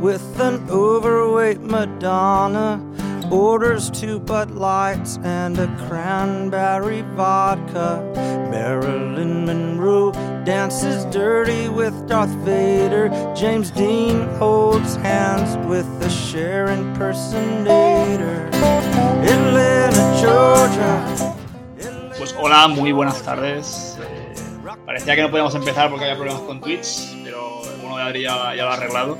with an overweight Madonna. Orders two Bud Lights and a cranberry vodka. Marilyn Monroe dances dirty with Darth Vader. James Dean holds hands with the Cher impersonator. Atlanta, Georgia. Pues hola, muy buenas tardes. Eh, parecía que no podíamos empezar porque había problemas con Twitch, Adri ya, ya lo ha arreglado.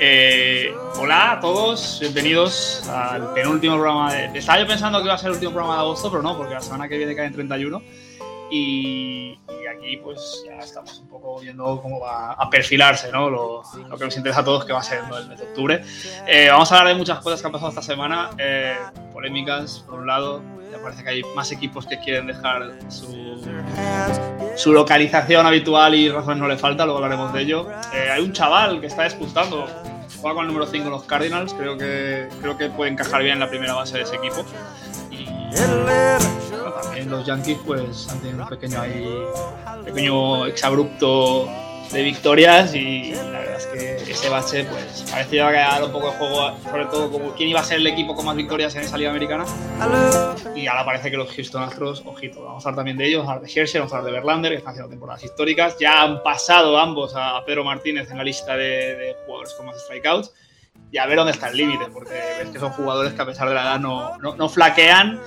Eh, hola a todos, bienvenidos al penúltimo programa de... Estaba yo pensando que iba a ser el último programa de agosto, pero no, porque la semana que viene cae en 31. Y, y aquí pues ya estamos un poco viendo cómo va a perfilarse, ¿no? Lo, lo que nos interesa a todos que va a ser ¿no? el mes de octubre. Eh, vamos a hablar de muchas cosas que han pasado esta semana, eh, polémicas por un lado, parece que hay más equipos que quieren dejar su, su localización habitual y razones no le falta, luego hablaremos de ello. Eh, hay un chaval que está disputando, juega con el número 5 en los Cardinals, creo que, creo que puede encajar bien en la primera base de ese equipo. Y bueno, también los Yankees pues han tenido un pequeño ahí, pequeño exabrupto de victorias y la verdad es que ese bache pues parece ya que dado un poco de juego, sobre todo como quién iba a ser el equipo con más victorias en esa liga americana. Y ahora parece que los Houston Astros, ojito, vamos a hablar también de ellos, vamos a hablar de Hershey, vamos a hablar de Verlander, que están haciendo temporadas históricas. Ya han pasado ambos a Pedro Martínez en la lista de, de jugadores con más strikeouts. Y a ver dónde está el límite, porque ves que son jugadores que a pesar de la edad no, no, no flaquean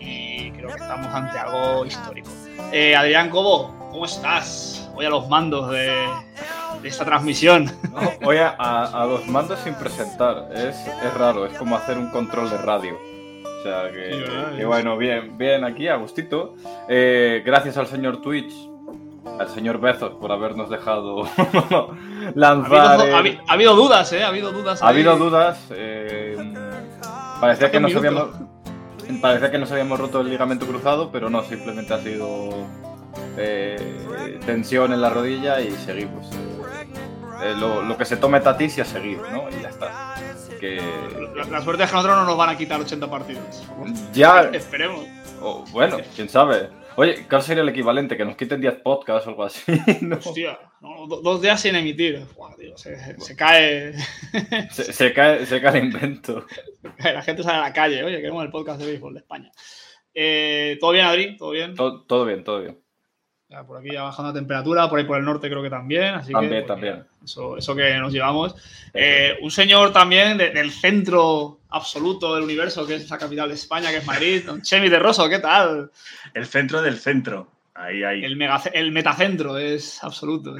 y creo que estamos ante algo histórico. Eh, Adrián Cobo, ¿cómo estás? Hoy a los mandos de, de esta transmisión. No, Hoy a, a- a los mandos sin presentar, es, es raro, es como hacer un control de radio. O sea que, Sí, bueno, bien, bien aquí, a gustito. Eh, gracias al señor Twitch, al señor Bezos por habernos dejado Ha lanzar. habido, eh, ha habi- ha habido dudas, ¿eh? Ha habido dudas. ha ahí. habido dudas. eh, parecía que nos habíamos. Parecía que nos habíamos roto el ligamento cruzado, pero no, simplemente ha sido eh, tensión en la rodilla y seguimos. Eh, lo, lo que se tome Tatis y a seguir, ¿no? Y ya está. Que La, la suerte es que nosotros no nos van a quitar 80 partidos. ya, Esperemos. bueno, quién sabe. Oye, ¿cuál sería el equivalente? Que nos quiten 10 podcasts o algo así. ¿no? Hostia, no, dos días sin emitir. Tío, se, se cae. Se, se cae, se cae el invento. La gente sale a la calle. Oye, queremos el podcast de béisbol de España. Eh, ¿Todo bien, Adri? ¿Todo bien? Todo, todo bien, todo bien. Ya, por aquí ya bajando la temperatura, por ahí por el norte creo que también. Así También, que, pues, también. Eso, eso que nos llevamos. Eh, un señor también de- del centro absoluto del universo, que es la capital de España, que es Madrid. Don Chemi de Rosso, ¿qué tal? El centro del centro. Ahí, ahí. El, mega, el metacentro es absoluto.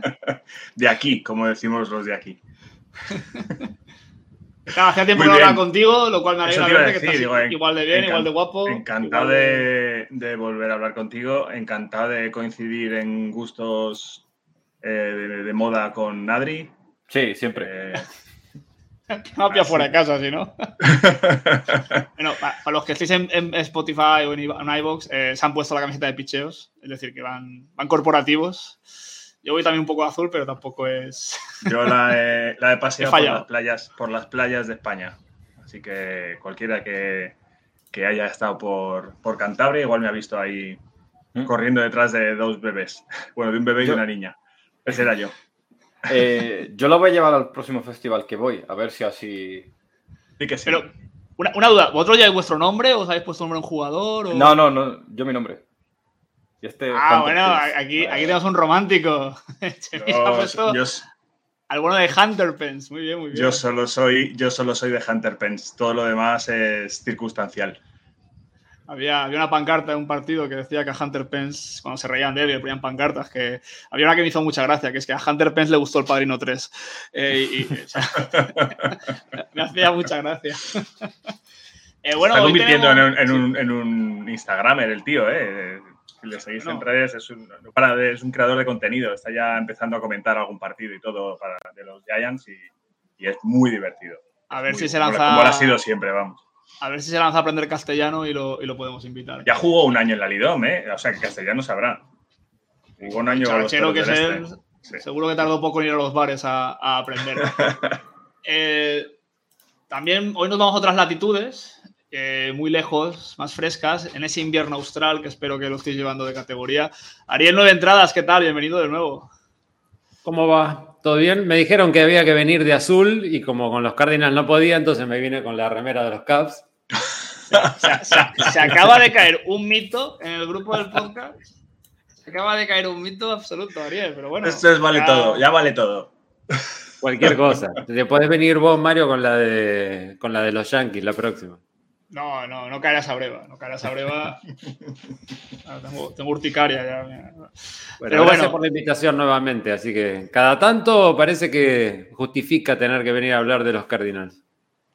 De aquí, como decimos los de aquí. Claro, hacía tiempo que hablaba contigo, lo cual me alegra verte, que decir, estás digo, en- igual de bien, igual de guapo. Encantado de, de volver a hablar contigo. Encantado de coincidir en gustos eh, de, de moda con Adri. Sí, siempre. Eh, No pilla fuera de casa, si no. bueno, pa- para los que estéis en, en Spotify o en iVoox, eh, se han puesto la camiseta de picheos, es decir, que van, van corporativos. Yo voy también un poco azul, pero tampoco es. yo la he, la he He paseado por las, playas, por las playas de España. Así que cualquiera que, que haya estado por, por Cantabria igual me ha visto ahí ¿Mm? corriendo detrás de dos bebés. Bueno, de un bebé y Yo- una niña. Ese era yo. Eh, yo lo voy a llevar al próximo festival que voy, a ver si así. Sí que sí. Pero, una, una duda, ¿vosotros lleváis vuestro nombre o os habéis puesto nombre a un jugador? O... No, no, no, yo mi nombre. Y este Ah, Hunter bueno, Pence. aquí, aquí tenemos un romántico. Chemi se ha yo, puesto yo- al bueno de Hunter Pence. Muy bien, muy bien. Yo solo soy, yo solo soy de Hunter Pence. Todo lo demás es circunstancial. Había, había una pancarta en un partido que decía que a Hunter Pence, cuando se reían de él, le ponían pancartas, que había una que me hizo mucha gracia, que es que a Hunter Pence le gustó el Padrino 3. Eh, y, y, o sea, me hacía mucha gracia. Eh, bueno, Está convirtiendo tenemos- en, un, en, un, en un Instagramer el tío, ¿eh? Si le seguís No. en redes, es un, no para de- es un creador de contenido. Está ya empezando a comentar algún partido y todo para, de los Giants y, y es muy divertido. A ver Muy- si se como- lanza. Como lo ha sido siempre, vamos. A ver si se lanza a aprender castellano y lo, y lo podemos invitar. Ya jugó un año en la Lidom, ¿eh? O sea, que castellano sabrá. Jugó un año Chavachero que Toros es del él. Sí. seguro que tardó poco en ir a los bares a, a aprender. Eh, también hoy nos vamos a otras latitudes, eh, muy lejos, más frescas, en ese invierno austral que espero que lo estéis llevando de categoría. Ariel Nueve Entradas, ¿qué tal? Bienvenido de nuevo. ¿Cómo va? ¿Todo bien? Me dijeron que había que venir de azul y como con los Cardinals no podía, entonces me vine con la remera de los Cubs. Se, acaba de caer un mito en el grupo del podcast. Se acaba de caer un mito absoluto, Ariel, pero bueno. Esto es vale todo, ya vale todo. Cualquier cosa. Te podés venir vos, Mario, con la de con la de los Yankees la próxima. No, no, no caerás a breva. No caerás a breva. Tengo, urticaria ya. Bueno, Pero gracias por la invitación nuevamente. Así que cada tanto parece que justifica tener que venir a hablar de los Cardinals.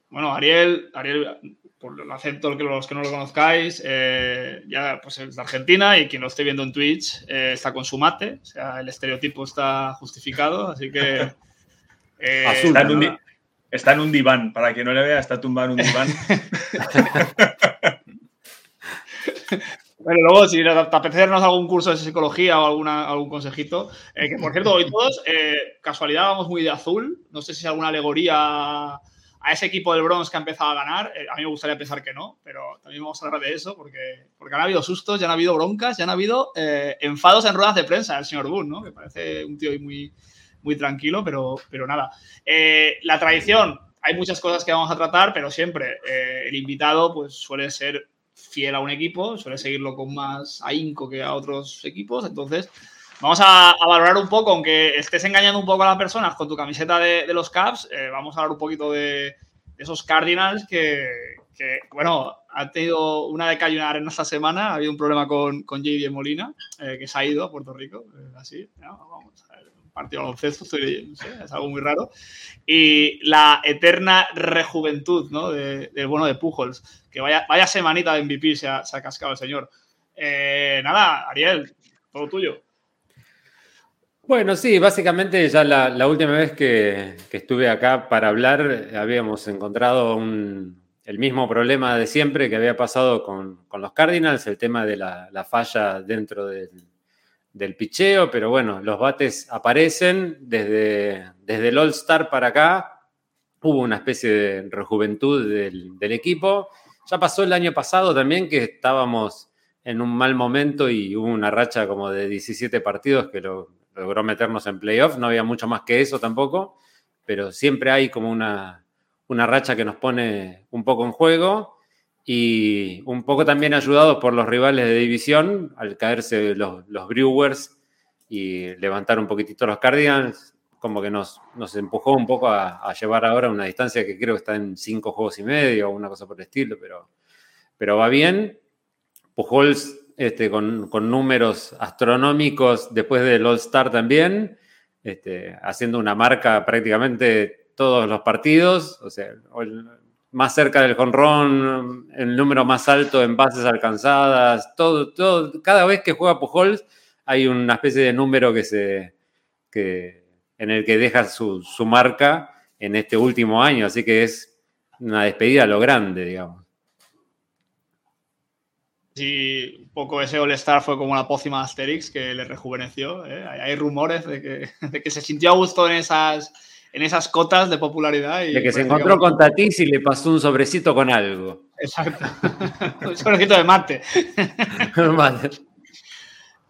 Bueno, Ariel, Ariel por lo acepto los que no lo conozcáis, eh, ya pues es de Argentina y quien lo esté viendo en Twitch eh, está con su mate. O sea, el estereotipo está justificado. Así que. Eh, Está en un diván, para quien no le vea, está tumbado en un diván. Bueno, luego, si te apetece algún curso de psicología o alguna, algún consejito, eh, que por cierto, hoy todos, eh, casualidad, vamos muy de azul. No sé si es alguna alegoría a ese equipo del Bronx que ha empezado a ganar. Eh, a mí me gustaría pensar que no, pero también vamos a hablar de eso porque, porque han habido sustos, ya han habido broncas, ya han habido enfados en ruedas de prensa del señor Boone, ¿no? Que parece un tío muy, muy tranquilo, pero, pero nada. Eh, la tradición, hay muchas cosas que vamos a tratar, pero siempre eh, el invitado pues, suele ser fiel a un equipo, suele seguirlo con más ahínco que a otros equipos, entonces vamos a, valorar un poco, aunque estés engañando un poco a las personas con tu camiseta de, los Caps, eh, vamos a hablar un poquito de, esos Cardinals que, bueno, ha tenido una de en esta semana, ha habido un problema con, con JD Molina, que se ha ido a Puerto Rico, así, vamos partido de baloncesto, es algo muy raro. Y la eterna rejuventud ¿no? de, del bueno de Pujols, que vaya, vaya semanita de MVP se ha, se ha cascado el señor. Eh, nada, Ariel, todo tuyo. Bueno, sí, básicamente ya la, última vez que, estuve acá para hablar habíamos encontrado el mismo problema de siempre que había pasado con, los Cardinals, el tema de la falla dentro del, del picheo, pero bueno, los bates aparecen desde, desde el All-Star para acá. Hubo una especie de rejuventud del, equipo. Ya pasó el año pasado también que estábamos en un mal momento y hubo una racha como de 17 partidos que lo, logró meternos en playoff. No había mucho más que eso tampoco, pero siempre hay como una, una racha que nos pone un poco en juego y un poco también ayudados por los rivales de división, al caerse los, Brewers y levantar un poquitito los Cardinals, como que nos, nos empujó un poco a, llevar ahora una distancia que creo que está en cinco juegos y medio o una cosa por el estilo, pero, pero va bien. Pujols este, con, números astronómicos después del All-Star también, este, haciendo una marca prácticamente todos los partidos, o sea, más cerca del jonrón, el número más alto en bases alcanzadas, todo, todo, cada vez que juega Pujols hay una especie de número que se, que, en el que deja su, marca en este último año, así que es una despedida a lo grande, digamos. Sí, un poco ese All-Star fue como la pócima Asterix que le rejuveneció. ¿eh? Hay, rumores de que, de que se sintió a gusto en esas en esas cotas de popularidad. Y de que se encontró con Tatis y le pasó un sobrecito con algo. Exacto. un sobrecito de mate.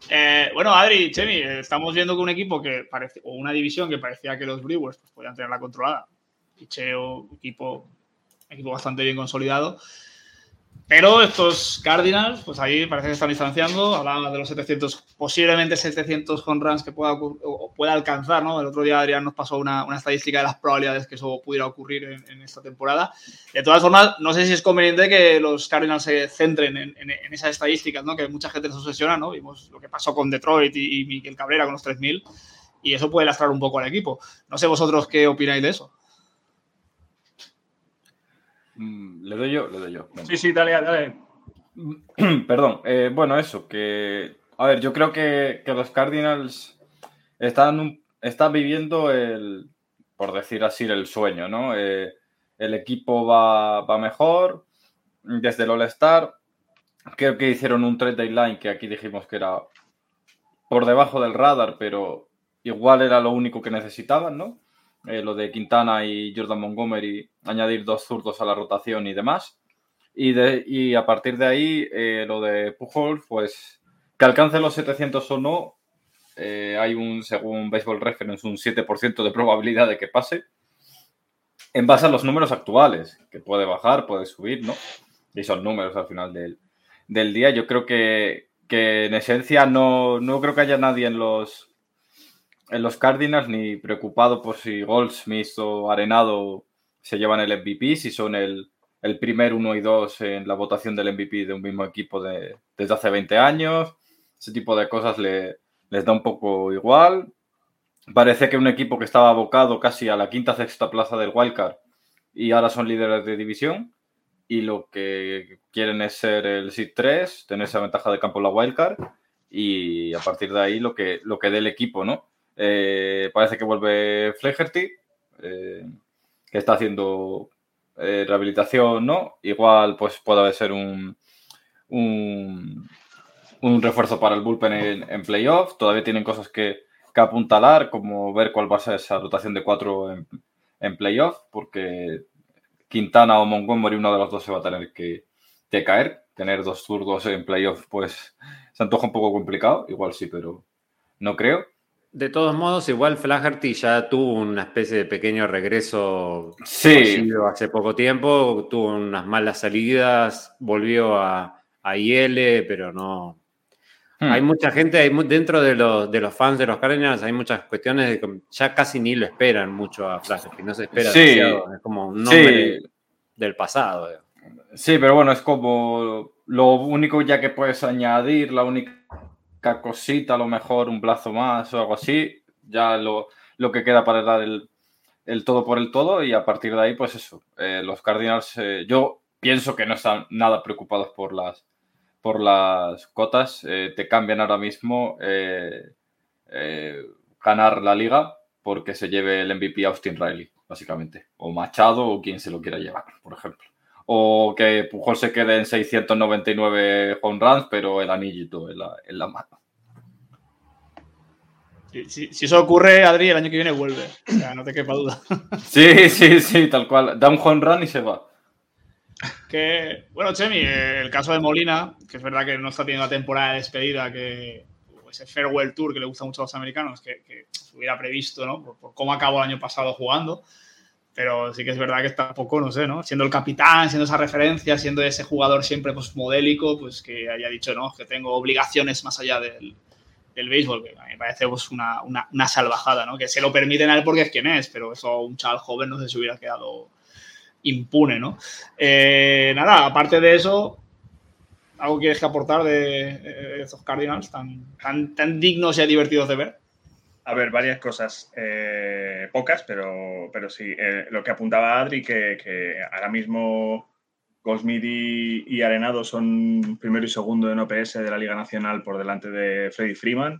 Eh, bueno, Adri, Chemi, estamos viendo que un equipo que parece, o una división que parecía que los Brewers pues, podían tenerla controlada. Picheo, equipo, equipo bastante bien consolidado. Pero estos Cardinals, pues ahí parece que están distanciando. Hablaban de los 700, posiblemente 700 home runs que pueda, pueda alcanzar, ¿no? El otro día Adrián nos pasó una, una estadística de las probabilidades que eso pudiera ocurrir en, esta temporada. De todas formas, no sé si es conveniente que los Cardinals se centren en, en, esas estadísticas, ¿no? Que mucha gente se obsesiona, ¿no? Vimos lo que pasó con Detroit y, y Miguel Cabrera con los 3000 y eso puede lastrar un poco al equipo. No sé vosotros qué opináis de eso. Mm, le doy yo, le doy yo. Sí, sí, dale, dale. Perdón, eh, bueno, eso, que. A ver, yo creo que, los Cardinals están, están viviendo el, por decir así, el sueño, ¿no? Eh, el equipo va, va, mejor desde el All-Star. Creo que hicieron un trade deadline que aquí dijimos que era por debajo del radar, pero igual era lo único que necesitaban, ¿no? Eh, lo de Quintana y Jordan Montgomery, añadir dos zurdos a la rotación y demás. Y, de, y a partir de ahí, eh, lo de Pujol, pues que alcance los 700 o no, eh, hay un, según Baseball Reference, un 7% de probabilidad de que pase. En base a los números actuales, que puede bajar, puede subir, ¿no? Y son números al final del, del día. Yo creo que, que en esencia no, no, creo que haya nadie en los, en los Cardinals ni preocupado por si Goldsmith o Arenado se llevan el MVP, si son el, el primer uno y dos en la votación del MVP de un mismo equipo de, desde hace 20 años. Ese tipo de cosas le, les da un poco igual. Parece que un equipo que estaba abocado casi a la quinta sexta plaza del Wildcard y ahora son líderes de división y lo que quieren es ser el SID 3, tener esa ventaja de campo en la wildcard y a partir de ahí lo que, lo que dé el equipo, ¿no? Eh, parece que vuelve Flegerty, eh, que está haciendo eh, rehabilitación, ¿no? Igual pues puede ser un, un, refuerzo para el bullpen en, en playoff. Todavía tienen cosas que, que, apuntalar, como ver cuál va a ser esa rotación de cuatro en, en playoff, porque Quintana o Montgomery, uno de los dos se va a tener que, que caer. Tener dos zurdos en playoff, pues se antoja un poco complicado. Igual sí, pero no creo. De todos modos, igual Flaherty ya tuvo una especie de pequeño regreso sí. hace poco tiempo, tuvo unas malas salidas, volvió a, a IL, pero no. Hmm. Hay mucha gente, hay, dentro de los, de los fans de los Cardinals, hay muchas cuestiones de que ya casi ni lo esperan mucho a Flaherty, no se espera sí. demasiado, es como un nombre sí. del pasado. Digamos. Sí, pero bueno, es como lo único ya que puedes añadir, la única cosita, a lo mejor un plazo más o algo así, ya lo, lo que queda para dar el, el, todo por el todo y a partir de ahí, pues eso, eh, los Cardinals, eh, yo pienso que no están nada preocupados por las, por las cotas, eh, te cambian ahora mismo ganar la liga porque se lleve el MVP Austin Riley, básicamente, o Machado o quien se lo quiera llevar, por ejemplo o que Pujol se quede en 699 home runs, pero el anillito en la, en la mano. Si, si, eso ocurre, Adri, el año que viene vuelve. O sea, no te quepa duda. Sí, sí, sí, tal cual. Da un home run y se va. Que, bueno, Chemi, el caso de Molina, que es verdad que no está teniendo la temporada de despedida, que ese farewell tour que le gusta mucho a los americanos, que, que se hubiera previsto, ¿no? Por, por cómo acabó el año pasado jugando pero sí que es verdad que está poco, no sé, ¿no? Siendo el capitán, siendo esa referencia, siendo ese jugador siempre pues, modélico, pues que haya dicho, no, que tengo obligaciones más allá del, del béisbol, que a mí me parece pues, una, una, salvajada, ¿no? Que se lo permiten a él porque es quien es, pero eso un chaval joven no sé si hubiera quedado impune, ¿no? Eh, nada, aparte de eso, ¿algo quieres que aportar de, de Cardinals tan, tan, tan dignos y divertidos de ver? A ver, varias cosas. Eh, pocas, pero, pero sí. Eh, lo que apuntaba Adri, que, ahora mismo Goldsmith y, Arenado son primero y segundo en OPS de la Liga Nacional por delante de Freddy Freeman.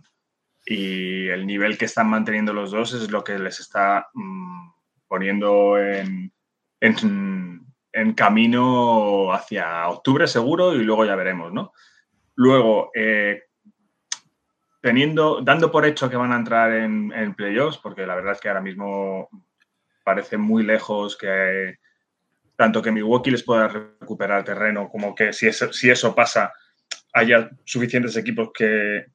Y el nivel que están manteniendo los dos es lo que les está mmm, poniendo en, en, en, camino hacia octubre seguro y luego ya veremos, ¿no? Luego, eh, teniendo, dando por hecho que van a entrar en, playoffs, porque la verdad es que ahora mismo parece muy lejos que tanto que Milwaukee les pueda recuperar terreno como que si eso, si eso pasa haya suficientes equipos que,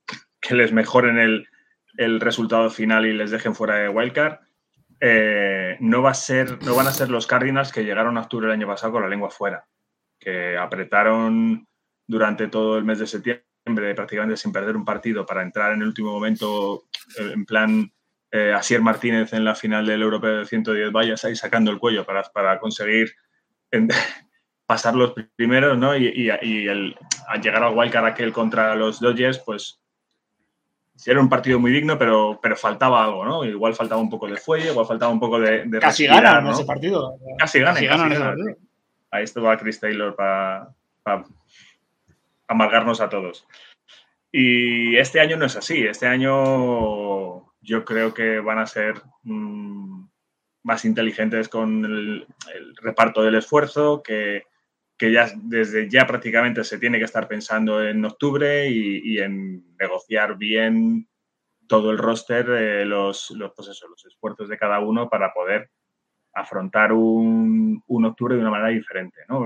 que les mejoren el, el, resultado final y les dejen fuera de wildcard. Eh, no, va a ser, no van a ser los Cardinals que llegaron a octubre el año pasado con la lengua fuera, que apretaron durante todo el mes de septiembre prácticamente sin perder un partido para entrar en el último momento en plan eh, Asier Martínez en la final del Europeo de 110 vallas ahí sacando el cuello para, para conseguir en, pasar los primeros, ¿no? Y, y, y el, al llegar al wildcard aquel contra los Dodgers, pues era un partido muy digno, pero, pero faltaba algo, ¿no? Igual faltaba un poco de fuelle, igual faltaba un poco de... de casi ganan ¿no? ese partido. Casi ganan. Casi ganan ese partido. Ahí estuvo Chris Taylor para pa amargarnos a todos. Y este año no es así. Este año yo creo que van a ser mmm, más inteligentes con el, reparto del esfuerzo, que, que, ya desde ya prácticamente se tiene que estar pensando en octubre y, y en negociar bien todo el roster, eh, los, los, pues los esfuerzos de cada uno para poder afrontar un, un octubre de una manera diferente. ¿no?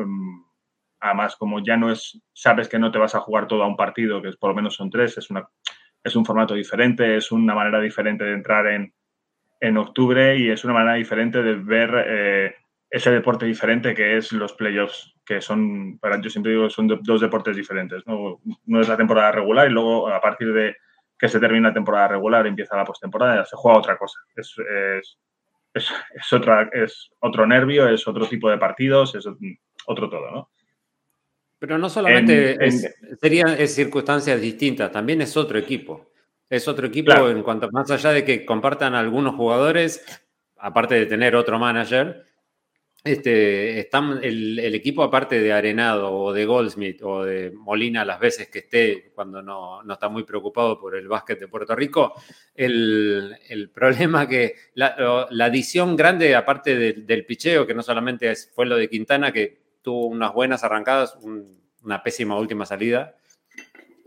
Además, como ya no es, sabes que no te vas a jugar todo a un partido, que por lo menos son tres, es una, es un formato diferente, es una manera diferente de entrar en, en octubre y es una manera diferente de ver eh, ese deporte diferente que es los playoffs, que son, para yo siempre digo, son dos deportes diferentes. ¿no? Uno es la temporada regular y luego a partir de que se termina la temporada regular empieza la postemporada, se juega otra cosa. Es, es, es, otra, es otro nervio, es otro tipo de partidos, es otro todo, ¿no? Pero no solamente serían circunstancias distintas, también es otro equipo. Es otro equipo en cuanto más allá de que compartan algunos jugadores, aparte de tener otro manager, este, están el, equipo aparte de Arenado o de Goldsmith o de Molina las veces que esté cuando no, está muy preocupado por el básquet de Puerto Rico, el, problema que la, adición grande aparte del picheo, que no solamente fue lo de Quintana, que tuvo unas buenas arrancadas, una pésima última salida,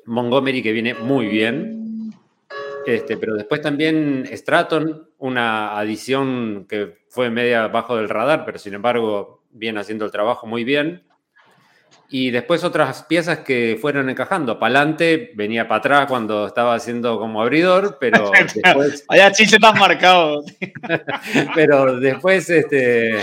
Montgomery que viene muy bien, este, pero después también Stratton, una adición que fue media bajo del radar, pero sin embargo viene haciendo el trabajo muy bien. Y después otras piezas que fueron encajando. Palante venía para atrás cuando estaba haciendo como abridor, pero después. Vaya chiste tan marcado. pero después, este.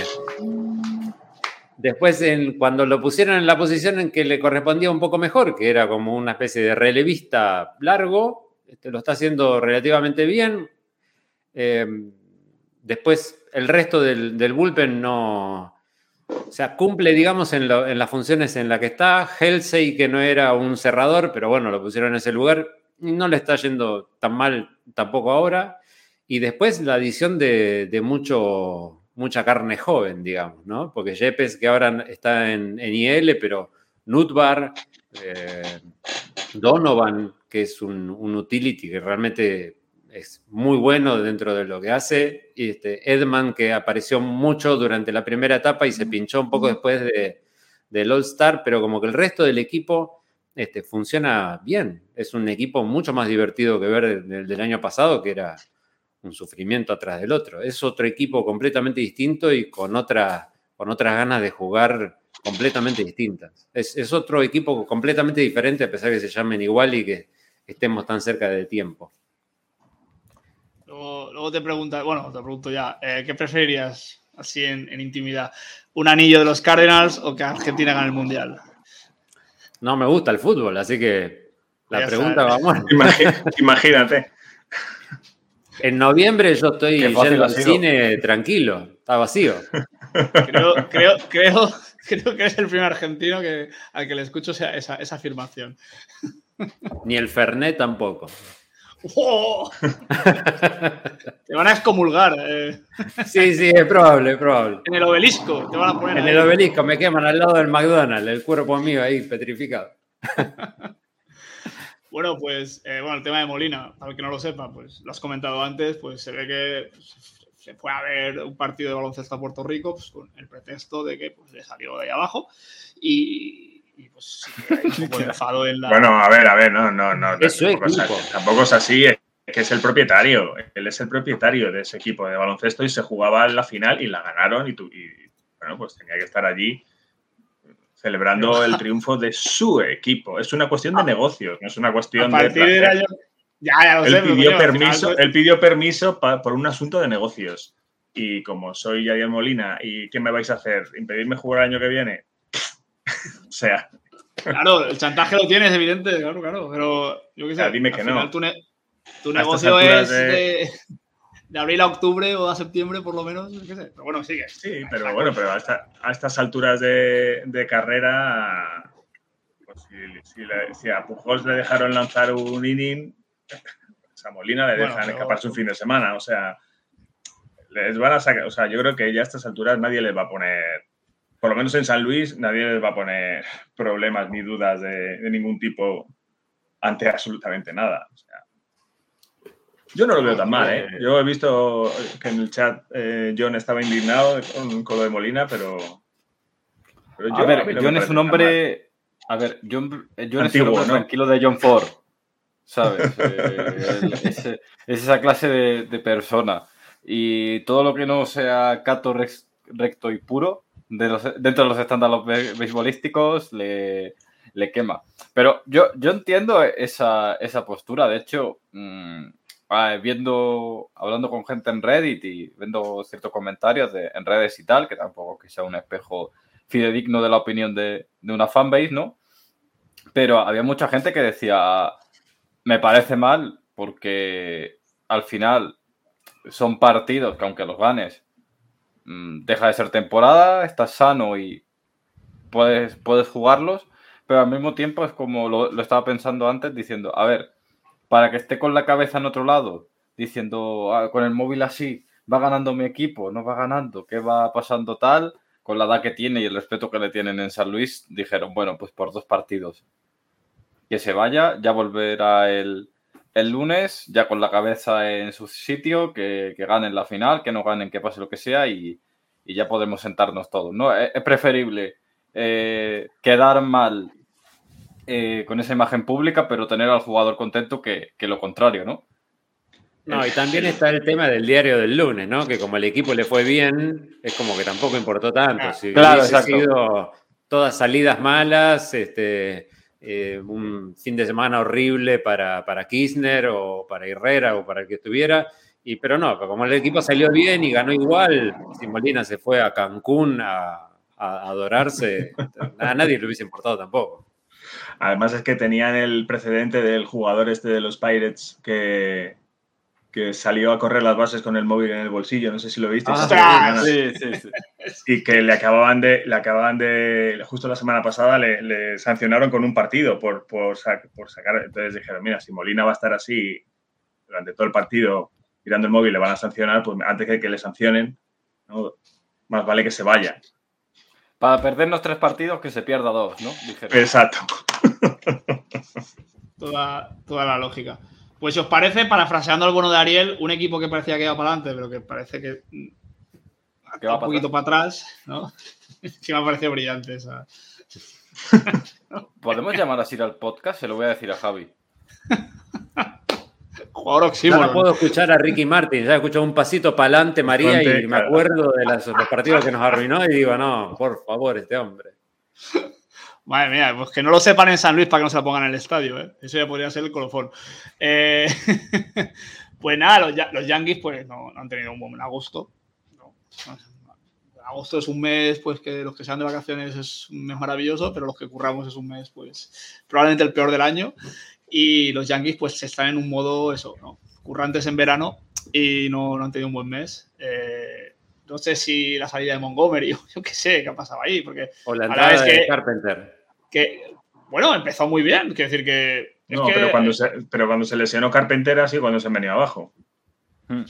Después, cuando lo pusieron en la posición en que le correspondía un poco mejor, que era como una especie de relevista largo, este, lo está haciendo relativamente bien. Eh, después, el resto del, del, bullpen no. O sea, cumple, digamos, en, las funciones en las que está. Helsey, que no era un cerrador, pero bueno, lo pusieron en ese lugar. No le está yendo tan mal tampoco ahora. Y después la adición de, mucho, mucha carne joven, digamos, ¿no? Porque Yepes, que ahora está en, IL, pero Nutbar, eh, Donovan, que es un, utility que realmente es muy bueno dentro de lo que hace. Y este, Edman, que apareció mucho durante la primera etapa y se pinchó un poco después de, del All-Star, pero como que el resto del equipo este, funciona bien. Es un equipo mucho más divertido que ver el del año pasado, que era un sufrimiento atrás del otro. Es otro equipo completamente distinto y con, otra, con otras ganas de jugar completamente distintas. Es, es, otro equipo completamente diferente, a pesar de que se llamen igual y que estemos tan cerca de tiempo. Luego, te preguntas, bueno, te pregunto ya, eh, ¿qué preferirías así en, intimidad? ¿Un anillo de los Cardinals o que Argentina gane el Mundial? No me gusta el fútbol, así que la pregunta va a Imagínate. En noviembre yo estoy yendo al cine tranquilo, está vacío. Creo, creo, creo, creo, que es el primer argentino que, al que le escucho esa, esa afirmación. Ni el Fernet tampoco. ¡Oh! te van a excomulgar. Eh. Sí, sí, es probable, es probable. En el obelisco te van a poner. En el obelisco me queman al lado del McDonald's, el cuerpo mío ahí petrificado. bueno, pues, eh, bueno, el tema de Molina, para el que no lo sepa, pues lo has comentado antes, pues se ve que pues, se fue a ver un partido de baloncesto a Puerto Rico pues, con el pretexto de que pues, le salió de ahí abajo y y pues en la... Bueno, a ver, a ver, no, no, no. tampoco, es así, es que es el propietario. Él es el propietario de ese equipo de baloncesto y se jugaba en la final y la ganaron y, tú, y bueno, pues tenía que estar allí celebrando el triunfo de su equipo. Es una cuestión de negocios, no es una cuestión de... Ya, ya lo él, pidió permiso, él pidió permiso por un asunto de negocios. Y como soy Yadier Molina, ¿y qué me vais a hacer? ¿Impedirme jugar el año que viene? o sea. Claro, el chantaje lo tienes, evidente, claro, claro. Pero yo qué sé. dime que no. Tu, negocio es de, abril a octubre o a septiembre, por lo menos. Qué sé. Pero bueno, sigue. Sí, pero bueno, pero a, estas alturas de, carrera, pues si, a Pujols le dejaron lanzar un inning, a Molina le dejan escaparse un fin de semana. O sea, les van a sacar. O sea, yo creo que ya a estas alturas nadie les va a poner por lo menos en San Luis, nadie les va a poner problemas ni dudas de, ningún tipo ante absolutamente nada. Yo no lo veo tan mal, ¿eh? Yo he visto que en el chat eh, John estaba indignado con, lo de Molina, pero. a ver, John es un hombre. A ver, John, es un hombre tranquilo de John Ford. ¿Sabes? Eh, es, esa clase de, persona. Y todo lo que no sea cato recto y puro, dentro de los estándares beisbolísticos le, le quema. Pero yo, yo entiendo esa, esa postura. De hecho, mm, ah, viendo, hablando con gente en Reddit y viendo ciertos comentarios de, en redes y tal, que tampoco que sea un espejo fidedigno de la opinión de, de una fanbase, ¿no? Pero había mucha gente que decía, me parece mal porque al final son partidos que aunque los ganes, mm, deja de ser temporada, estás sano y puedes, puedes jugarlos, pero al mismo tiempo es como lo, estaba pensando antes, diciendo, a ver, para que esté con la cabeza en otro lado, diciendo, ah, con el móvil así, va ganando mi equipo, no va ganando, ¿qué va pasando tal? Con la edad que tiene y el respeto que le tienen en San Luis, dijeron, bueno, pues por dos partidos. Que se vaya, ya volverá el, el lunes, ya con la cabeza en su sitio, que, que ganen la final, que no ganen, que pase lo que sea y, y ya podemos sentarnos todos. ¿no? Es, preferible eh, quedar mal eh, con esa imagen pública, pero tener al jugador contento que, lo contrario, ¿no? No, y también está el tema del diario del lunes, ¿no? Que como el equipo le fue bien, es como que tampoco importó tanto. Ah, si claro, hubiese sido todas salidas malas, este, eh, un fin de semana horrible para, para Kirchner o para Herrera o para el que estuviera, y, pero no, como el equipo salió bien y ganó igual, Simbolina se fue a Cancún a, a adorarse, a nadie le hubiese importado tampoco. Además es que tenían el precedente del jugador este de los Pirates que, que salió a correr las bases con el móvil en el bolsillo, no sé si lo viste. Ah, sí, sí, sí. Y que le acababan de, le acababan de, justo la semana pasada le, sancionaron con un partido por, por, por, sacar, entonces dijeron, mira, si Molina va a estar así durante todo el partido tirando el móvil, le van a sancionar, pues antes de que le sancionen, más vale que se vaya. Para perdernos tres partidos, que se pierda dos, ¿no? Exacto. toda, toda la lógica. Pues si os parece, parafraseando al bueno de Ariel, un equipo que parecía que iba para adelante, pero que parece que, va un poquito para atrás, ¿no? sí me ha parecido brillante esa. ¿Podemos llamar así al podcast? Se lo voy a decir a Javi. Jugador No puedo escuchar a Ricky Martin. Ya he escuchado un pasito para adelante, María, y me acuerdo de los partidos que nos arruinó y digo, no, por favor, este hombre. Madre mía, pues que no lo sepan en San Luis para que no se lo pongan en el estadio, ¿eh? Eso ya podría ser el colofón. Eh, pues nada, los, Yankees pues no, han tenido un buen agosto. agosto es un mes, pues que los que sean de vacaciones es un mes maravilloso, pero los que curramos es un mes, pues probablemente el peor del año. Y los Yankees pues están en un modo, eso, ¿no? Currantes en verano y no, no han tenido un buen mes. Eh, no sé si la salida de Montgomery, yo qué sé, qué ha pasado ahí, porque... O la entrada de Carpenter. Que, bueno, empezó muy bien, quiero decir que... no, pero, cuando se, pero cuando se lesionó Carpenter así cuando se venía abajo. Hmm.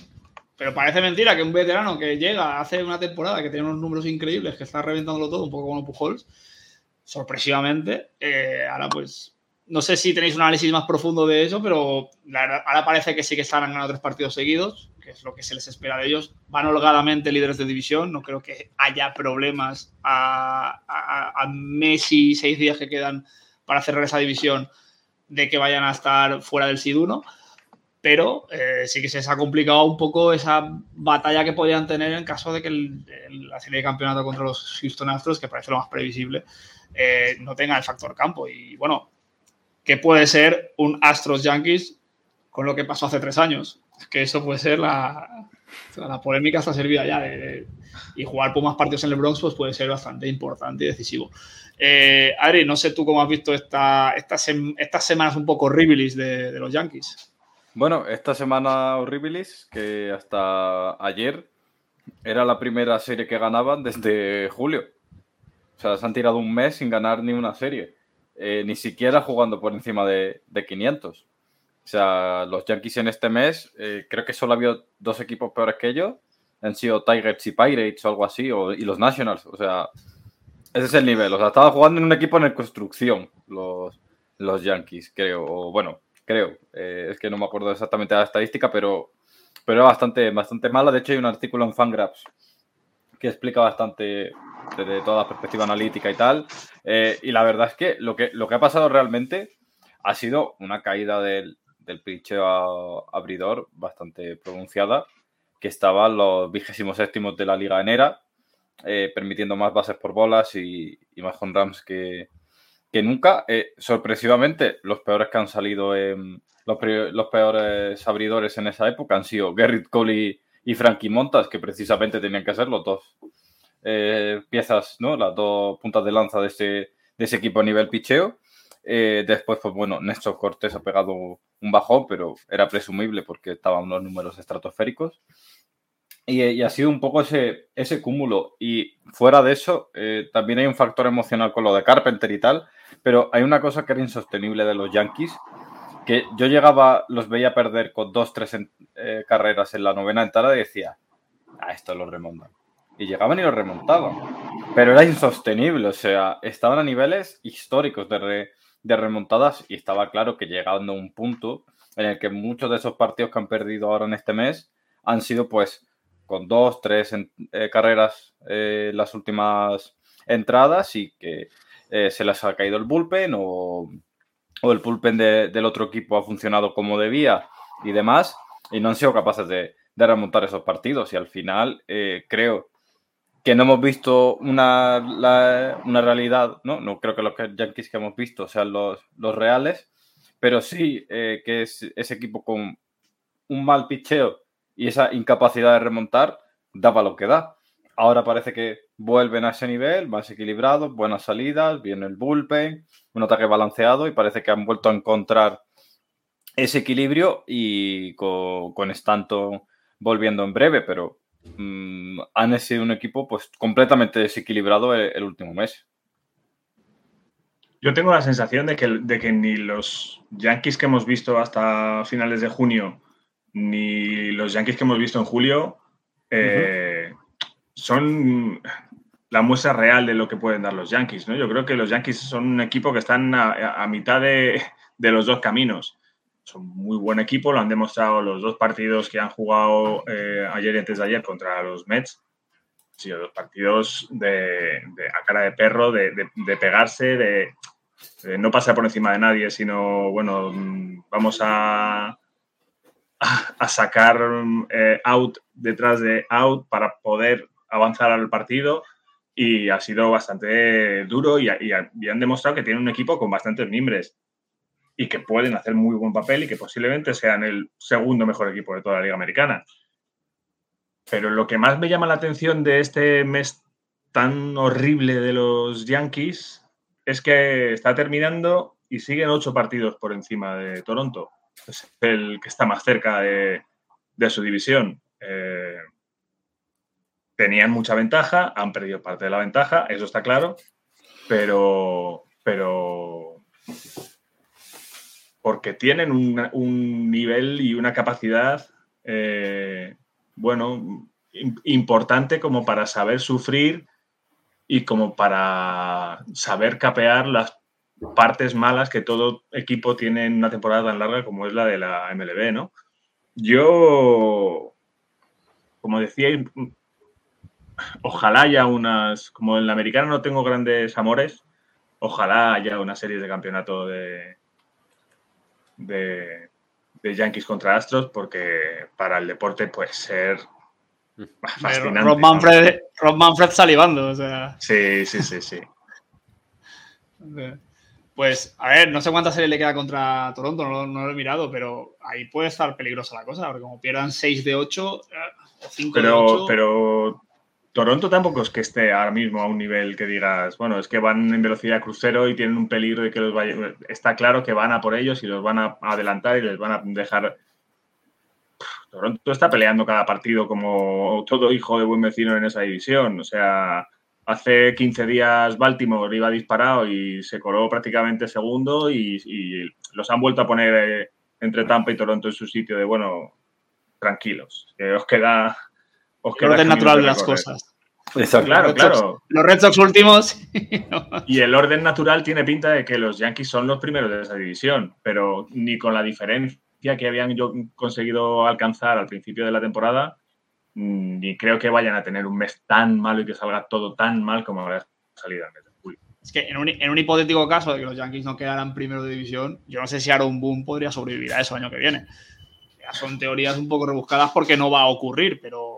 Pero parece mentira que un veterano que llega hace una temporada que tiene unos números increíbles, que está reventándolo todo, un poco como Pujols, sorpresivamente, eh, ahora pues no sé si tenéis un análisis más profundo de eso, pero ahora parece que sí que están ganando tres partidos seguidos, que es lo que se les espera de ellos. Van holgadamente líderes de división, no creo que haya problemas a, a, Messi, seis días que quedan para cerrar esa división, de que vayan a estar fuera del SID 1. Pero eh, sí que se les ha complicado un poco esa batalla que podían tener en caso de que la serie de campeonato contra los Houston Astros, que parece lo más previsible, eh, no tenga el factor campo. Y bueno, que puede ser un Astros Yankees con lo que pasó hace tres años. Que eso puede ser la, la polémica está servida ya. y jugar por más partidos en el Bronx pues puede ser bastante importante y decisivo. Eh, Adri, no sé tú cómo has visto esta, estas semanas un poco horribilis de, de, los Yankees. Bueno, esta semana horribilis, que hasta ayer era la primera serie que ganaban desde julio. O sea, se han tirado un mes sin ganar ni una serie. Eh, ni siquiera jugando por encima de, 500. O sea, los Yankees en este mes, eh, creo que solo ha habido dos equipos peores que ellos. Han sido Tigers y Pirates o algo así, y los Nationals. O sea, ese es el nivel. O sea, estaban jugando en un equipo en construcción los, los Yankees, creo. O bueno, creo. Eh, es que no me acuerdo exactamente de la estadística, pero, pero es bastante, bastante mala. De hecho, hay un artículo en Fangraphs que explica bastante desde toda la perspectiva analítica y tal. Eh, y la verdad es que lo, que lo que ha pasado realmente ha sido una caída del, del abridor bastante pronunciada, que estaba en los vigésimos séptimos de la liga enera, eh, permitiendo más bases por bolas y, más con rams que, que nunca, eh, sorpresivamente, los peores que han salido, en, los, peores abridores en esa época han sido Gerrit Cole y, Frankie Montas, que precisamente tenían que ser los dos eh, piezas, ¿no? Las dos puntas de lanza de ese, de ese equipo a nivel picheo. Eh, después, pues bueno, Néstor Cortés ha pegado un bajón, pero era presumible porque estaban unos números estratosféricos. Y, ha sido un poco ese, ese cúmulo. Y fuera de eso, eh, también hay un factor emocional con lo de Carpenter y tal, pero hay una cosa que era insostenible de los Yankees, que yo llegaba, los veía perder con dos, tres eh, carreras en la novena entrada y decía, a ah, esto lo remontan. Y llegaban y lo remontaban. Pero era insostenible, o sea, estaban a niveles históricos de, de remontadas y estaba claro que llegando a un punto en el que muchos de esos partidos que han perdido ahora en este mes han sido pues con dos, tres eh, carreras eh, las últimas entradas y que eh, se les ha caído el bullpen o, el bullpen del otro equipo ha funcionado como debía y demás y no han sido capaces de, remontar esos partidos y al final creo que no hemos visto una, una, realidad, ¿no? No creo que los Yankees que hemos visto sean los, los reales, pero sí que es ese equipo con un mal picheo y esa incapacidad de remontar daba lo que da. Ahora parece que vuelven a ese nivel, más equilibrados, buenas salidas, viene el bullpen, un ataque balanceado y parece que han vuelto a encontrar ese equilibrio y con, con Stanton volviendo en breve, pero mm, han sido un equipo pues completamente desequilibrado el, último mes. Yo tengo la sensación de que, de que ni los Yankees que hemos visto hasta finales de junio ni los Yankees que hemos visto en julio eh, son la muestra real de lo que pueden dar los Yankees. ¿no? Yo creo que los Yankees son un equipo que están a, mitad de, los dos caminos. Son muy buen equipo, lo han demostrado los dos partidos que han jugado eh, ayer y antes de ayer contra los Mets. Han sido dos partidos de, a cara de perro, de, pegarse, de, no pasar por encima de nadie, sino, bueno, vamos a, a, sacar eh, out detrás de out para poder avanzar al partido y ha sido bastante duro y, han demostrado que tienen un equipo con bastantes mimbres y que pueden hacer muy buen papel y que posiblemente sean el segundo mejor equipo de toda la Liga Americana. Pero lo que más me llama la atención de este mes tan horrible de los Yankees es que está terminando y siguen ocho partidos por encima de Toronto es el que está más cerca de, su división. Eh, tenían mucha ventaja, han perdido parte de la ventaja, eso está claro, pero, pero porque tienen un, nivel y una capacidad, eh, bueno, importante como para saber sufrir y como para saber capear las partes malas que todo equipo tiene en una temporada tan larga como es la de la MLB, ¿no? Yo, como decía, ojalá haya unas, como en la americana no tengo grandes amores, ojalá haya una serie de campeonato de, de, Yankees contra Astros, porque para el deporte puede ser fascinante. Rob Manfred, Rob Manfred salivando, o sea. Sí, sí, sí, sí. Pues, a ver, no sé cuántas series le queda contra Toronto, no, lo he mirado, pero ahí puede estar peligrosa la cosa, porque como pierdan 6 de 8 eh, o 5 pero, de 8. Pero Toronto tampoco es que esté ahora mismo a un nivel que digas, bueno, es que van en velocidad crucero y tienen un peligro de que los vaya. Está claro que van a por ellos y los van a adelantar y les van a dejar. Toronto está peleando cada partido como todo hijo de buen vecino en esa división. O sea, Hace 15 días Baltimore iba disparado y se coló prácticamente segundo y, los han vuelto a poner eh, entre Tampa y Toronto en su sitio de, bueno, tranquilos, que os queda... El orden natural de las cosas. Claro, claro. los Red Sox últimos. y el orden natural tiene pinta de que los Yankees son los primeros de esa división, pero ni con la diferencia que habían conseguido alcanzar al principio de la temporada, ni mm, creo que vayan a tener un mes tan malo y que salga todo tan mal como habrá salido en mes. Es que en un, hipotético caso de que los Yankees no quedaran primero de división, yo no sé si Aaron Boone podría sobrevivir a eso el año que viene. Ya son teorías un poco rebuscadas porque no va a ocurrir, pero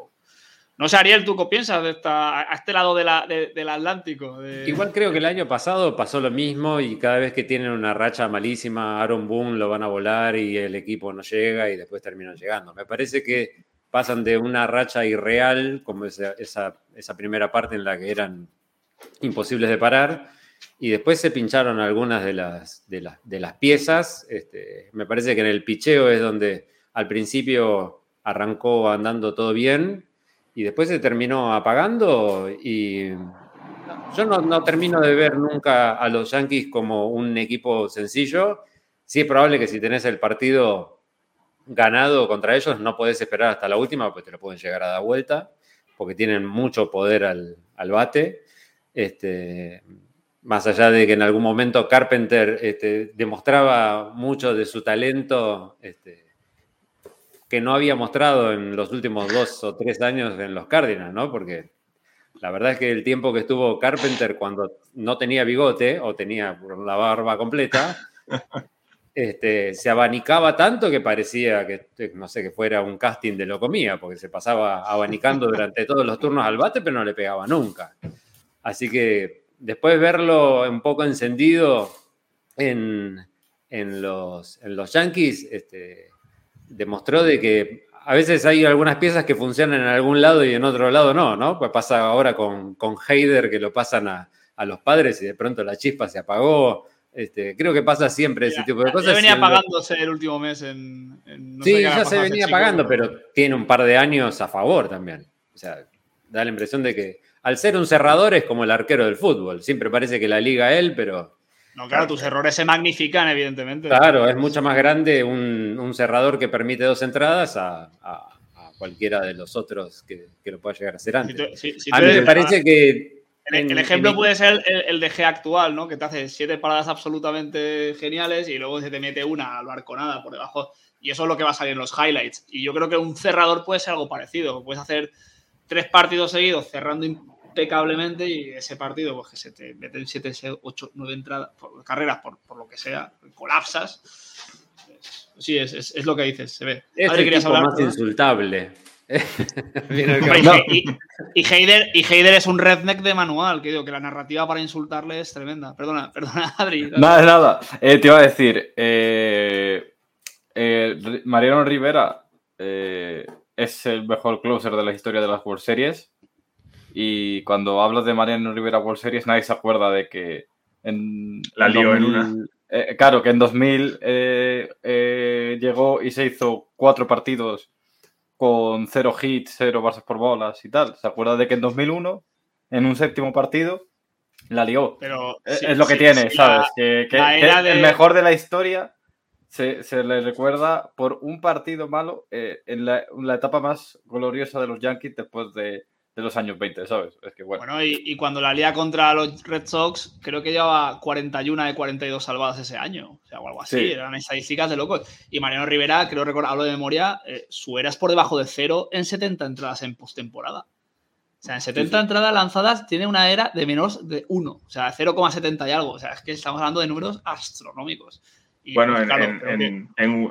No sé, Ariel, ¿tú qué piensas de esta, a este lado del Atlántico? Igual creo que el año pasado pasó lo mismo y cada vez que tienen una racha malísima, Aaron Boone lo van a volar y el equipo no llega y después terminan llegando. Me parece que pasan de una racha irreal, como esa, esa, primera parte en la que eran imposibles de parar, y después se pincharon algunas de las, de las, de las piezas. Este, me parece que en el picheo es donde al principio arrancó andando todo bien y después se terminó apagando y yo no, termino de ver nunca a los Yankees como un equipo sencillo. Sí es probable que si tenés el partido ganado contra ellos no podés esperar hasta la última porque te lo pueden llegar a dar vuelta porque tienen mucho poder al, bate. Este, más allá de que en algún momento Carpenter este, demostraba mucho de su talento, este, que no había mostrado en los últimos dos o tres años en los Cardinals, ¿no? Porque la verdad es que el tiempo que estuvo Carpenter cuando no tenía bigote o tenía la barba completa, este, se abanicaba tanto que parecía que, no sé, que fuera un casting de lo comía, porque se pasaba abanicando durante todos los turnos al bate, pero no le pegaba nunca. Así que después verlo un poco encendido en, en, los, en los Yankees, este, demostró de que a veces hay algunas piezas que funcionan en algún lado y en otro lado no, ¿no? Pues pasa ahora con, con Heider que lo pasan a, los padres y de pronto la chispa se apagó. Este, creo que pasa siempre ese tipo de cosas. Se venía apagándose el último mes en. sí, ya se venía apagando, pero tiene un par de años a favor también. O sea, da la impresión de que al ser un cerrador es como el arquero del fútbol. Siempre parece que la liga él, pero no, claro, tus errores se magnifican, evidentemente. Claro, es mucho más grande un, cerrador que permite dos entradas a, cualquiera de los otros que, lo pueda llegar a hacer antes. a mí me parece que. El, ejemplo puede ser el, de G actual, ¿no? Que te hace siete paradas absolutamente geniales y luego se te mete una al barconada por debajo. Y eso es lo que va a salir en los highlights. Y yo creo que un cerrador puede ser algo parecido. Puedes hacer tres partidos seguidos cerrando impecablemente y ese partido, pues que se te meten 7, 8, 9 entradas, por, carreras, por, por, lo que sea, colapsas. sí, es, es, es, lo que dices, se ve. Este querías hablar, más insultable. y, y, Heider, y Heider es un redneck de manual, que digo que la narrativa para insultarle es tremenda. Perdona, perdona, Adri. Nada, nada. Eh, te iba a decir, eh, eh, Mariano Rivera eh, es el mejor closer de la historia de las World Series. Y cuando hablas de Mariano Rivera World Series, nadie se acuerda de que en. La lió en una. Eh, claro, que en 2000 eh, eh, llegó y se hizo cuatro partidos con cero hits, cero bases por bolas y tal. ¿Se acuerda de que en 2001, en un séptimo partido, la lió? Pero, es, lo que tiene, ¿sabes? que, el mejor de la historia se, le recuerda por un partido malo en la etapa más gloriosa de los Yankees después de de los años 20, ¿sabes? Es que bueno. Bueno, y, cuando la lía contra los Red Sox, creo que llevaba 41 de 42 salvadas ese año. O sea, o algo así. Eran estadísticas de locos. Y Mariano Rivera, creo recordar, hablo de memoria, eh, su era es por debajo de cero en 70 entradas en postemporada. O sea, en 70 entradas lanzadas tiene una era de menos de 1. O sea, 0,70 y algo. O sea, es que estamos hablando de números astronómicos. bueno, pues, en,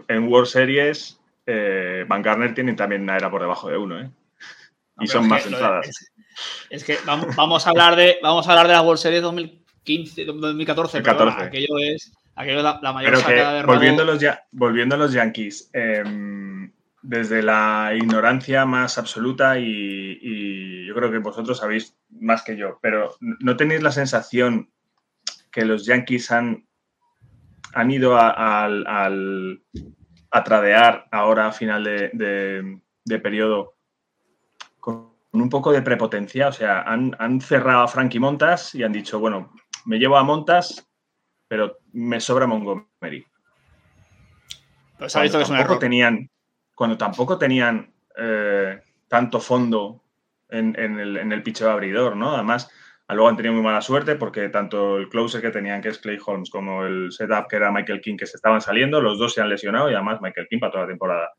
en, World Series, eh, Van Garner tiene también una era por debajo de 1, ¿eh? Y son más entradas. Es, que vamos, a hablar de vamos a hablar de la World Series 2015, 2014, aquello es aquello la, mayor sacada de volviendo a, los, volviendo a los Yankees, em, desde la ignorancia más absoluta y, yo creo que vosotros sabéis más que yo, pero ¿no tenéis la sensación que los Yankees han, han ido a, a tradear ahora a final de, de periodo un poco de prepotencia. O sea, han, cerrado a Frankie Montas y han dicho, bueno, me llevo a Montas, pero me sobra Montgomery. Pues es un error. Tenían, cuando tampoco tenían eh, tanto fondo en, el, en el picheo abridor, ¿no? Además, luego han tenido muy mala suerte porque tanto el closer que tenían, que es Clay Holmes, como el setup que era Michael King, que se estaban saliendo, los dos se han lesionado y además Michael King para toda la temporada.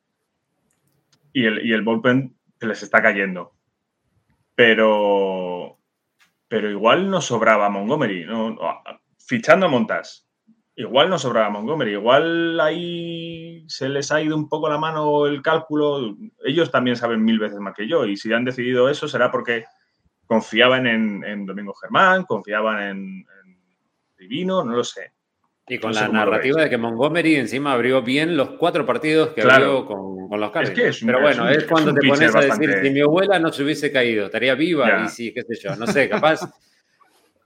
Y el, y el bullpen se les está cayendo pero, pero igual no sobraba Montgomery. ¿no? Fichando a Montas, igual no sobraba Montgomery. Igual hay se les ha ido un poco la mano el cálculo. Ellos también saben mil veces más que yo y si han decidido eso será porque confiaban en, Domingo Germán, confiaban en, Divino, no lo sé. Y con la narrativa de que Montgomery encima abrió bien los cuatro partidos que abrió con, los Cardinals. Pero bueno, es, cuando te pones a decir, si mi abuela no se hubiese caído, estaría viva y sí, qué sé yo, no sé, capaz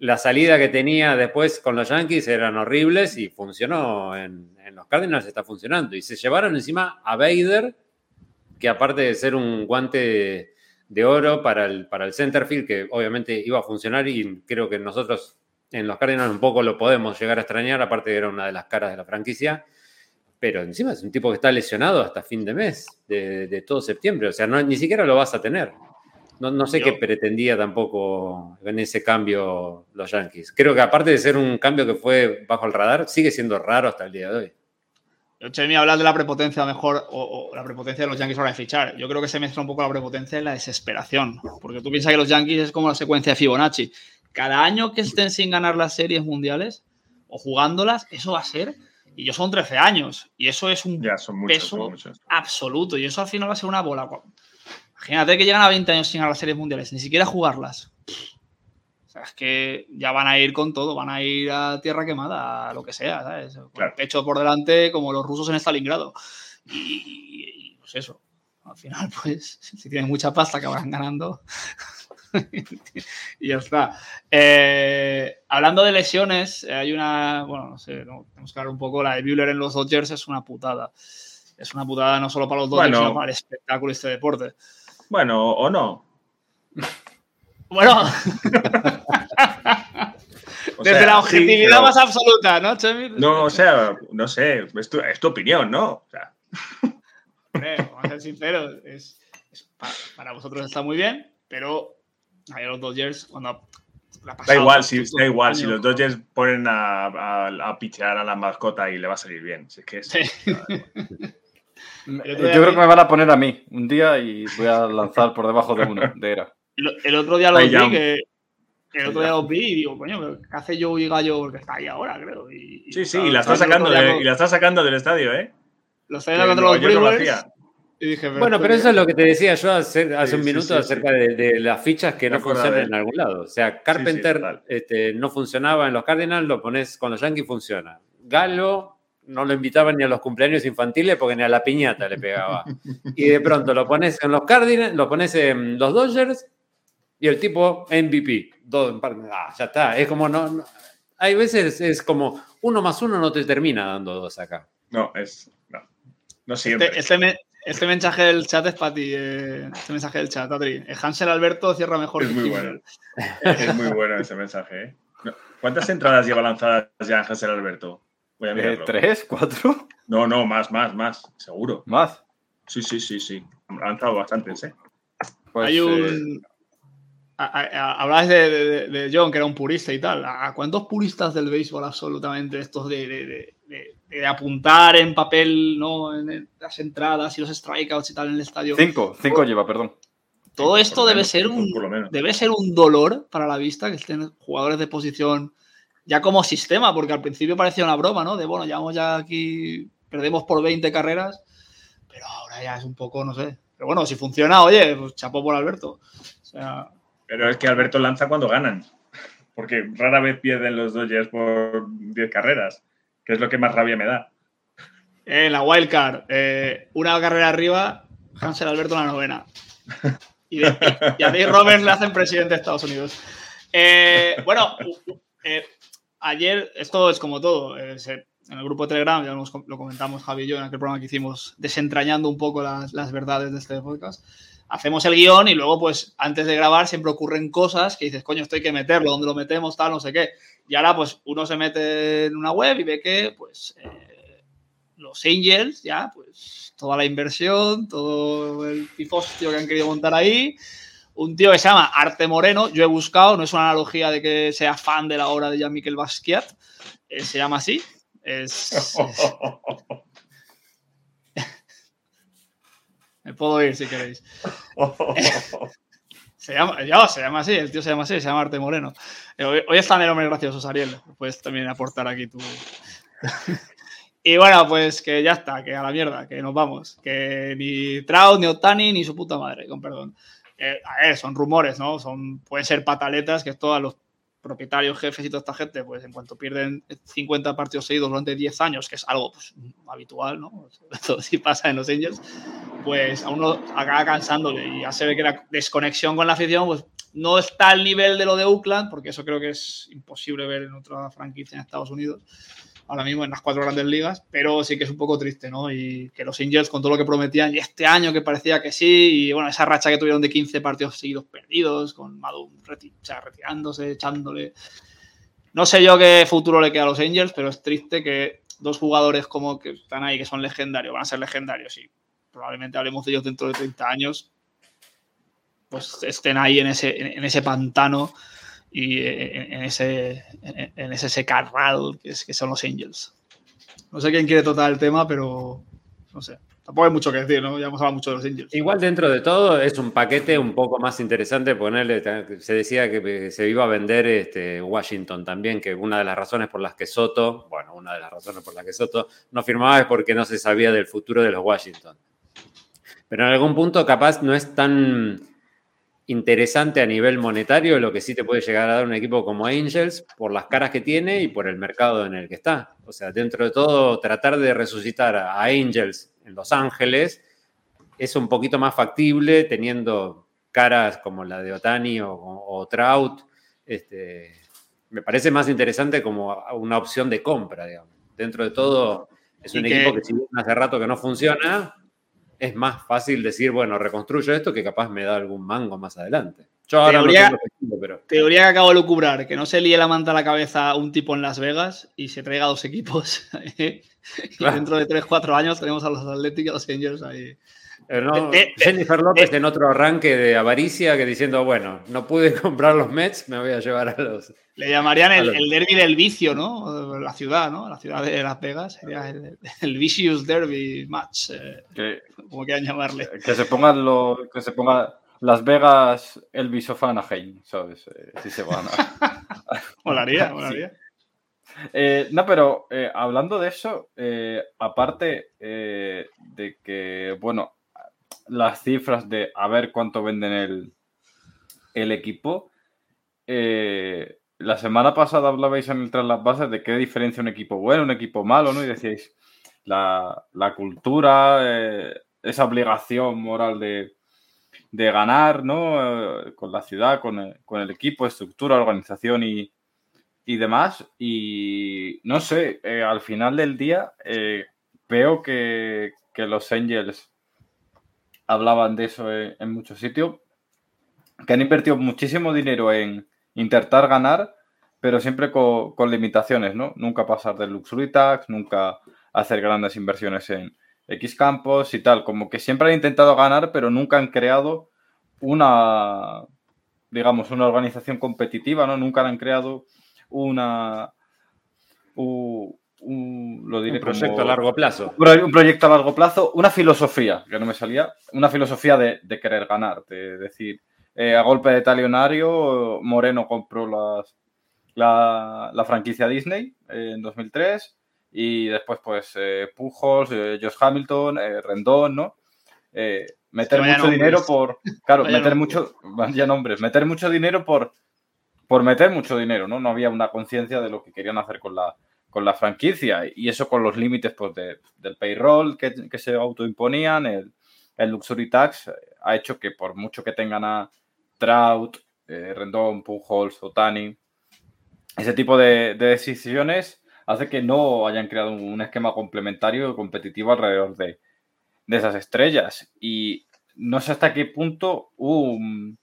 la salida que tenía después con los Yankees eran horribles y funcionó en, los Cardinals, está funcionando. Y se llevaron encima a Bader, que aparte de ser un guante de oro para el, para el centerfield, que obviamente iba a funcionar y creo que nosotros en los Cardinals un poco lo podemos llegar a extrañar, aparte de era una de las caras de la franquicia. Pero encima es un tipo que está lesionado hasta fin de mes, de, todo septiembre. O sea, no, ni siquiera lo vas a tener. No, sé qué pretendía tampoco en ese cambio los Yankees. Creo que aparte de ser un cambio que fue bajo el radar, sigue siendo raro hasta el día de hoy. Chemi, hablas de la prepotencia mejor o, la prepotencia de los Yankees ahora de fichar. Yo creo que se mezcla un poco la prepotencia y la desesperación. Porque tú piensas que los Yankees es como la secuencia de Fibonacci. Cada año que estén sin ganar las series mundiales o jugándolas, eso va a ser. Y yo son 13 años. Y eso es un peso absoluto. Y eso al final va a ser una bola. Imagínate que llegan a 20 años sin ganar las series mundiales, ni siquiera jugarlas. O sea, es que ya van a ir con todo, van a ir a tierra quemada, a lo que sea, ¿sabes? Con el pecho por delante, como los rusos en Stalingrado. Y, pues eso. Al final, pues, si tienen mucha pasta, acabarán ganando. y ya está. Eh, hablando de lesiones, hay una. Bueno, no sé, tenemos que hablar un poco. La de Buehler en los Dodgers es una putada. Es una putada no solo para los Dodgers, sino para el espectáculo de este deporte. Bueno, o no. Bueno. Desde la objetividad más absoluta, ¿no, Chemi? No, o sea, no sé, es tu, opinión, ¿no? O sea. vamos a ser sinceros, para, vosotros está muy bien, pero a los Dodgers, cuando da igual, si, da igual, si los Dodgers ponen a, a, a, pichear a la mascota y le va a salir bien. Si es que es, Yo creo que me van a poner a mí un día y voy a lanzar por debajo de uno, de era. El, otro día lo vi que. El otro día lo vi y digo, coño, ¿qué hace yo y Gallo? Porque está ahí ahora, creo. sí, sí, y la, está sacando y la está sacando del estadio, ¿eh? Lo está contra los Brewers. Bueno, pero eso es lo que te decía yo hace, hace un minuto acerca de, las fichas que no funcionan en algún lado. O sea, Carpenter este, no funcionaba en los Cardinals, lo pones con los Yankees, funciona. Galo no lo invitaban ni a los cumpleaños infantiles porque ni a la piñata le pegaba. Y de pronto lo pones en los Cardinals, lo pones en los Dodgers y el tipo MVP. Ah, ya está. Es como no, Hay veces es como uno más uno no te termina dando dos acá. No, es. No, no siempre. Este, este, este mensaje del chat es para ti. Eh, este mensaje del chat, Adri. Hansel Alberto cierra mejor. Es muy bueno. es muy bueno ese mensaje. ¿eh? ¿Cuántas entradas lleva lanzadas ya Hansel Alberto? Eh, ¿Tres? ¿Cuatro? No, no, más, más, más, seguro. ¿Más? Sí, sí, sí, sí. Han entrado bastantes, ¿eh? Pues, Hay un. Hablabas de, John, que era un purista y tal. ¿A cuántos puristas del béisbol absolutamente estos de, apuntar en papel, ¿no? En las entradas y los strikeouts y tal en el estadio? Cinco, cinco lleva, perdón. Todo esto debe ser un debe ser un dolor para la vista que estén jugadores de posición ya como sistema, porque al principio parecía una broma, ¿no? De bueno, llevamos ya aquí, perdemos por 20 carreras, pero ahora ya es un poco, no sé. Pero bueno, si funciona, oye, pues chapó por Alberto. Pero es que Alberto lanza cuando ganan, porque rara vez pierden los Dodgers por 10 carreras, que es lo que más rabia me da. En la wildcard, eh, una carrera arriba, Hansel Alberto en la novena. Y, a Dave Roberts le hacen presidente de Estados Unidos. Eh, bueno, eh, ayer, esto es como todo, eh, en el grupo de Telegram, ya lo comentamos Javi y yo en aquel programa que hicimos, desentrañando un poco las, verdades de este podcast. Hacemos el guion y luego, pues, antes de grabar siempre ocurren cosas que dices, coño, esto hay que meterlo, ¿dónde lo metemos? Tal, no sé qué. Y ahora, pues, uno se mete en una web y ve que, pues, eh, los Angels, ya, pues, toda la inversión, todo el pifostio que han querido montar ahí, un tío que se llama Arte Moreno, yo he buscado, no es una analogía de que sea fan de la obra de Jean-Michel Basquiat, eh, se llama así. Es, Me puedo ir si queréis. se, llama, ya, se llama así, el tío se llama así, se llama Arte Moreno. Eh, hoy, está en el hombre gracioso, Ariel. Puedes también aportar aquí tu. Y bueno, pues que ya está, que a la mierda, que nos vamos. Que ni Trout, ni Otani, ni su puta madre, con perdón. Eh, a ver, son rumores, ¿no? Son, pueden ser pataletas que esto a los propietarios, jefes y toda esta gente, pues en cuanto pierden 50 partidos seguidos durante 10 años, que es algo pues, habitual, ¿no? Todo sí pasa en los Angels, pues a uno acaba cansándole y ya se ve que la desconexión con la afición, pues no está al nivel de lo de Oakland, porque eso creo que es imposible ver en otra franquicia en Estados Unidos ahora mismo en las cuatro grandes ligas, pero sí que es un poco triste, ¿no? Y que los Angels, con todo lo que prometían, y este año que parecía que sí, y bueno, esa racha que tuvieron de 15 partidos seguidos perdidos, con Madum retirándose, echándole. No sé yo qué futuro le queda a los Angels, pero es triste que dos jugadores como que están ahí, que son legendarios, van a ser legendarios y probablemente hablemos de ellos dentro de 30 años, pues estén ahí en ese, en ese pantano y eh, en ese, en ese secarral que, es, que son los Angels. No sé quién quiere tratar el tema, pero no sé. Tampoco hay mucho que decir, ¿no? Ya hemos hablado mucho de los Angels. Igual dentro de todo es un paquete un poco más interesante ponerle, se decía que se iba a vender este Washington también, que una de las razones por las que Soto, bueno, una de las razones por las que Soto no firmaba es porque no se sabía del futuro de los Washington. Pero en algún punto capaz no es tan interesante a nivel monetario lo que sí te puede llegar a dar un equipo como Angels por las caras que tiene y por el mercado en el que está. O sea, dentro de todo, tratar de resucitar a Angels en Los Ángeles es un poquito más factible teniendo caras como la de Otani o, Trout. Este, me parece más interesante como una opción de compra, digamos. Dentro de todo, es un equipo que si hace rato que no funciona, es más fácil decir, bueno, reconstruyo esto que capaz me da algún mango más adelante. Yo ahora teoría, no tengo pero... teoría que acabo de lucubrar, que no se líe la manta a la cabeza un tipo en Las Vegas y se traiga dos equipos. y dentro de 3-4 años tenemos a los Atléticos y a los Angels ahí Jennifer López en otro arranque de avaricia que diciendo, bueno, no pude comprar los Mets, me voy a llevar a los... Le llamarían el, derby del vicio, ¿no? La ciudad, ¿no? La ciudad de Las Vegas sería el, Vicious Derby Match, eh, como quieran llamarle. Que se pongan lo, que se ponga Las Vegas el Bisofana ¿sabes? Eh, si se van a... molaría, molaría. Eh, no, pero hablando de eso, aparte de que, bueno, las cifras de a ver cuánto venden el, el equipo. Eh, la semana pasada hablabais en el tras las bases de qué diferencia un equipo bueno, un equipo malo, ¿no? Y decíais la, cultura, eh, esa obligación moral de, ganar, ¿no? Eh, con la ciudad, con el, equipo, estructura, organización y, demás. Y no sé, al final del día veo que, que los Angels hablaban de eso en, muchos sitios, que han invertido muchísimo dinero en intentar ganar, pero siempre con, limitaciones, ¿no? Nunca pasar del Luxury Tax, nunca hacer grandes inversiones en X campos y tal. Como que siempre han intentado ganar, pero nunca han creado una, digamos, una organización competitiva, ¿no? Nunca han creado una, un, lo diré proyecto a largo plazo. Un proyecto a largo plazo, una filosofía, que no me salía, una filosofía de, querer ganar, de decir, eh, a golpe de talionario, Moreno compró las, la, franquicia Disney en 2003 y después pues eh, Pujols, eh, Josh Hamilton, Rendón, ¿no? meter mucho dinero por, claro, meter mucho, ya nombres, meter mucho dinero por, por meter mucho dinero, ¿no? No había una conciencia de lo que querían hacer con la, con la franquicia y eso con los límites pues, del payroll que, que se autoimponían, el, el, Luxury Tax eh, ha hecho que por mucho que tengan a Trout, eh, Rendón, Pujols, Otani, ese tipo de, decisiones hace que no hayan creado un esquema complementario competitivo alrededor de, esas estrellas. Y no sé hasta qué punto un,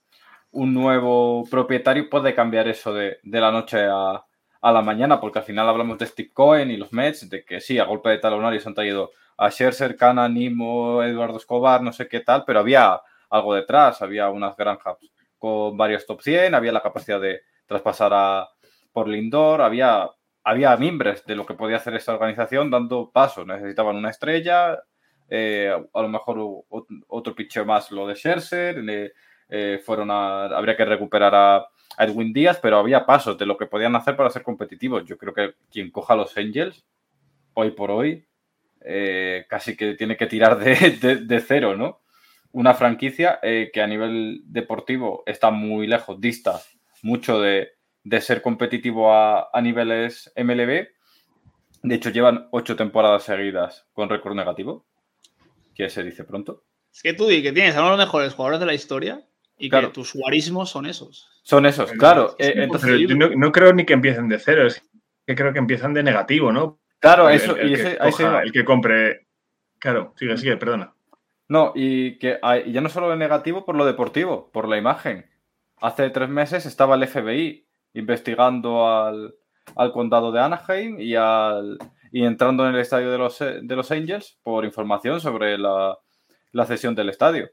un nuevo propietario puede cambiar eso de, de la noche a, a la mañana, porque al final hablamos de Steve Cohen y los Mets, de que sí, a golpe de talonario se han traído a Scherzer, Cana, Nimo, Eduardo Escobar, no sé qué tal, pero había algo detrás, había unas granjas con varios top 100, había la capacidad de traspasar a, por Lindor, había, había mimbres de lo que podía hacer esta organización dando pasos, necesitaban una estrella, eh, a lo mejor otro picheo más lo de Scherzer, eh, fueron a, habría que recuperar a Edwin Díaz, pero había pasos de lo que podían hacer para ser competitivos. Yo creo que quien coja a los Angels, hoy por hoy, eh, casi que tiene que tirar de, cero, ¿no? Una franquicia eh, que a nivel deportivo está muy lejos, dista mucho de, ser competitivo a, niveles MLB. De hecho, llevan ocho temporadas seguidas con récord negativo, que se dice pronto. Es que tú di que tienes a uno de los mejores jugadores de la historia y que tus jugarismos son esos. Son esos, claro. entonces, no, creo ni que empiecen de cero, es que creo que empiezan de negativo, ¿no? Claro, eso. El, el que compre. Claro, sigue, sigue, perdona. No, y que ya no solo de negativo por lo deportivo, por la imagen. Hace tres meses estaba el FBI investigando al, condado de Anaheim y, al, y entrando en el estadio de los, de los Angels por información sobre la, la cesión del estadio.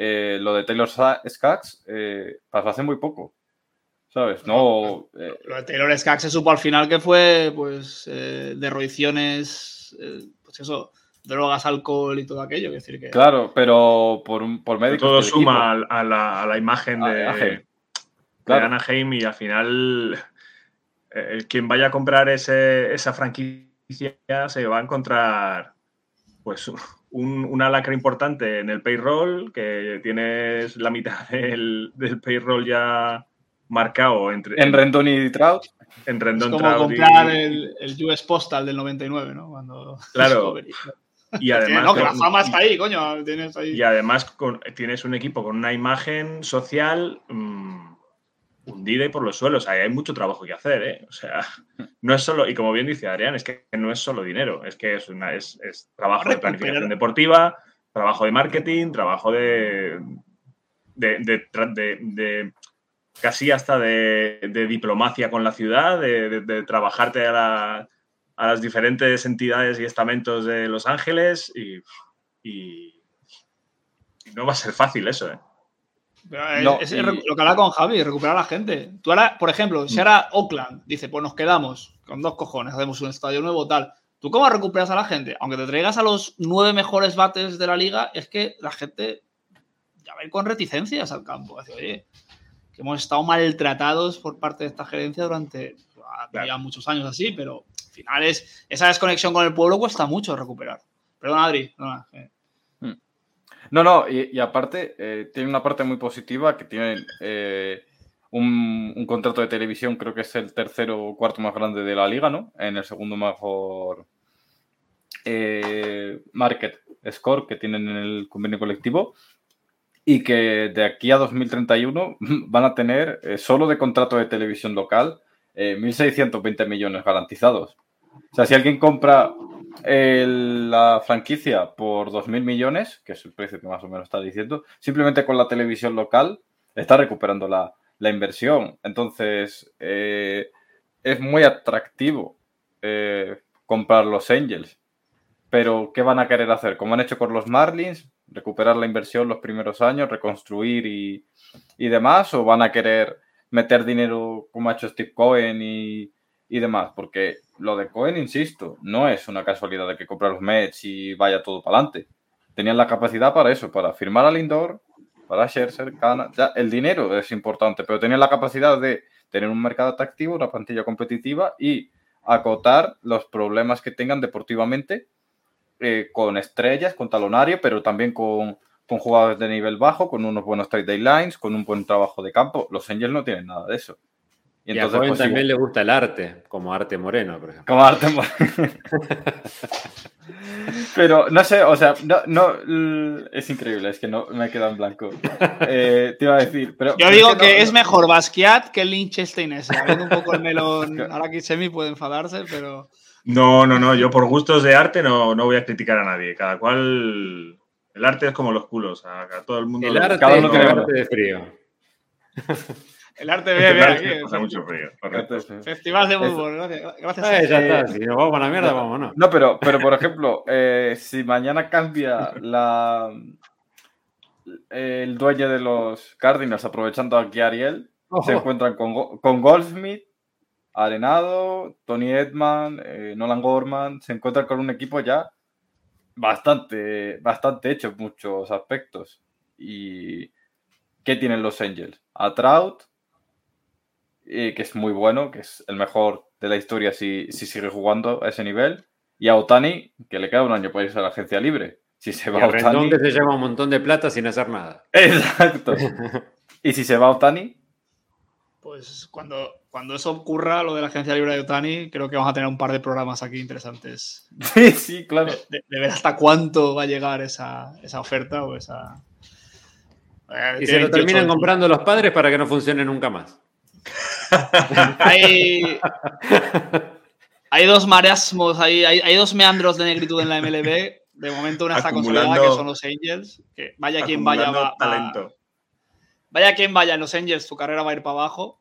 Eh, lo de Taylor Skaggs eh, pasó hace muy poco. ¿Sabes? No. Eh, lo de Taylor Skaggs se supo al final que fue, pues, eh, derroiciones, pues eso, drogas, alcohol y todo aquello. decir que... Claro, pero por, por médicos. Todo suma a la, a la, imagen de, Anaheim y al final quien vaya a comprar ese, esa franquicia se va a encontrar pues un, una lacra importante en el payroll, que tienes la mitad del, payroll ya marcado entre... En Rendon y Trout. En Rendon, es como comprar el, el, US Postal del 99, ¿no? Cuando claro. Y además... No, que la fama está ahí, coño. Tienes ahí. Y además tienes un equipo con una imagen social... Mmm, hundida y por los suelos. hay mucho trabajo que hacer, ¿eh? O sea, no es solo, y como bien dice Adrián, es que no es solo dinero, es que es, una, es, trabajo de planificación deportiva, trabajo de marketing, trabajo de, de, casi hasta de, diplomacia con la ciudad, de, trabajarte a, las diferentes entidades y estamentos de Los Ángeles y, y no va a ser fácil eso, ¿eh? Es, lo que habla con Javi, recuperar a la gente. Tú ahora, por ejemplo, si mm. ahora Oakland dice, pues nos quedamos con dos cojones, hacemos un estadio nuevo, tal. ¿Tú cómo recuperas a la gente? Aunque te traigas a los nueve mejores bates de la liga, es que la gente ya va a ir con reticencias al campo. oye, que hemos estado maltratados por parte de esta gerencia durante ya muchos años así, pero al final es, esa desconexión con el pueblo cuesta mucho recuperar. Perdón, Adri. No, eh. No, no, y, aparte eh, tiene una parte muy positiva que tiene eh, un, contrato de televisión, creo que es el tercero o cuarto más grande de la liga, ¿no? En el segundo mejor eh, market score que tienen en el convenio colectivo y que de aquí a 2031 van a tener solo de contrato de televisión local 1.620 millones garantizados. O sea, si alguien compra la franquicia por 2.000 millones, que es el precio que más o menos está diciendo, simplemente con la televisión local está recuperando la, inversión. Entonces, eh, es muy atractivo eh, comprar los Angels. Pero, ¿qué van a querer hacer? Como han hecho con los Marlins, recuperar la inversión los primeros años, reconstruir y, y demás, o van a querer meter dinero como ha hecho Steve Cohen y, y demás, porque lo de Cohen, insisto, no es una casualidad de que compra los Mets y vaya todo para adelante. Tenían la capacidad para eso, para firmar al Lindor, para Scherzer, Cana. El dinero es importante, pero tenían la capacidad de tener un mercado atractivo, una plantilla competitiva y acotar los problemas que tengan deportivamente eh, con estrellas, con talonario, pero también con, con jugadores de nivel bajo, con unos buenos trade lines, con un buen trabajo de campo. Los Angels no tienen nada de eso. Y, entonces, a pues, también le gusta el arte, como arte moreno, por ejemplo. Como arte moreno. Pero no sé, o sea, no, no, es increíble, es que no me queda en blanco. Eh, te iba a decir, pero. Yo digo que, es mejor Basquiat que Liechtenstein ese. Abriendo un poco el melón, ahora que Semi puede enfadarse, pero. No, no, no, yo por gustos de arte no, no voy a criticar a nadie. Cada cual. El arte es como los culos, a, todo el mundo. El arte, cada uno tiene arte de frío. El arte bebe aquí. Hace mucho frío. Festival de fútbol, gracias. gracias eh, ya está, si nos vamos a la mierda, vámonos. No, pero, pero por ejemplo, eh, si mañana cambia la el dueño de los Cardinals, aprovechando aquí a Ariel, se encuentran con, con Goldsmith, Arenado, Tony Edman, eh, Nolan Gorman, se encuentran con un equipo ya bastante, bastante hecho en muchos aspectos. ¿Y qué tienen los Angels? A Trout, que es muy bueno, que es el mejor de la historia si, sigue jugando a ese nivel. Y a Otani, que le queda un año para irse a la agencia libre. Si se va Y a Otani. Rendón que se lleva un montón de plata sin hacer nada. Exacto. y si se va Otani, Pues cuando, cuando eso ocurra, lo de la agencia libre de Otani, creo que vamos a tener un par de programas aquí interesantes. sí, sí, claro. De, de ver hasta cuánto va a llegar esa, esa oferta o esa. Eh, Y se lo 28 terminan años. comprando los padres para que no funcione nunca más. Hay, hay dos marasmos, hay, hay, hay dos meandros de negritud en la MLB. De momento una está consolidada, que son los Angels. Que vaya quien vaya, va- vaya quien vaya en los Angels, su carrera va a ir para abajo.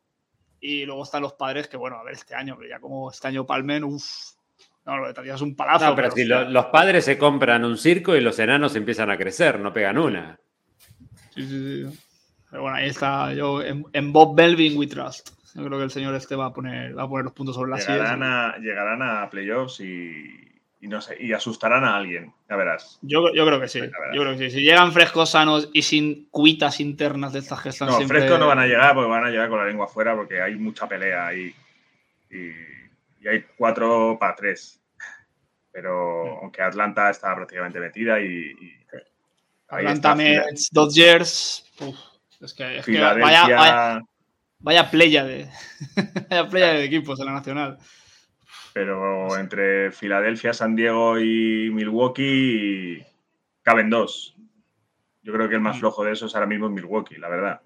Y luego están los padres, que bueno, a ver, este año, ya como este año Palmen, uff. No, lo de es un palazo. No, pero si lo- los padres se compran un circo y los enanos empiezan a crecer, no pegan una. Sí, sí, sí. Pero bueno, ahí está. Yo en, en Bob Belvin we trust. Yo creo que el señor este va a poner, va a poner los puntos sobre las Llegarán sillas. a, llegarán a playoffs y, y no sé, y asustarán a alguien. Ya verás. Yo, yo creo que sí. La. Yo creo que sí. Si llegan frescos, sanos y sin cuitas internas de estas están No, siempre. frescos no van a llegar porque van a llegar con la lengua afuera porque hay mucha pelea ahí. Y, y hay cuatro para tres. Pero aunque Atlanta está prácticamente metida y, Atlanta Mets, Dodgers. uf, es que, es que Filadelfia. vaya, vaya, vaya playa de. vaya playa de equipos en la nacional. Pero entre Filadelfia, San Diego y Milwaukee caben dos. Yo creo que el Mm. más flojo de esos ahora mismo es Milwaukee, la verdad.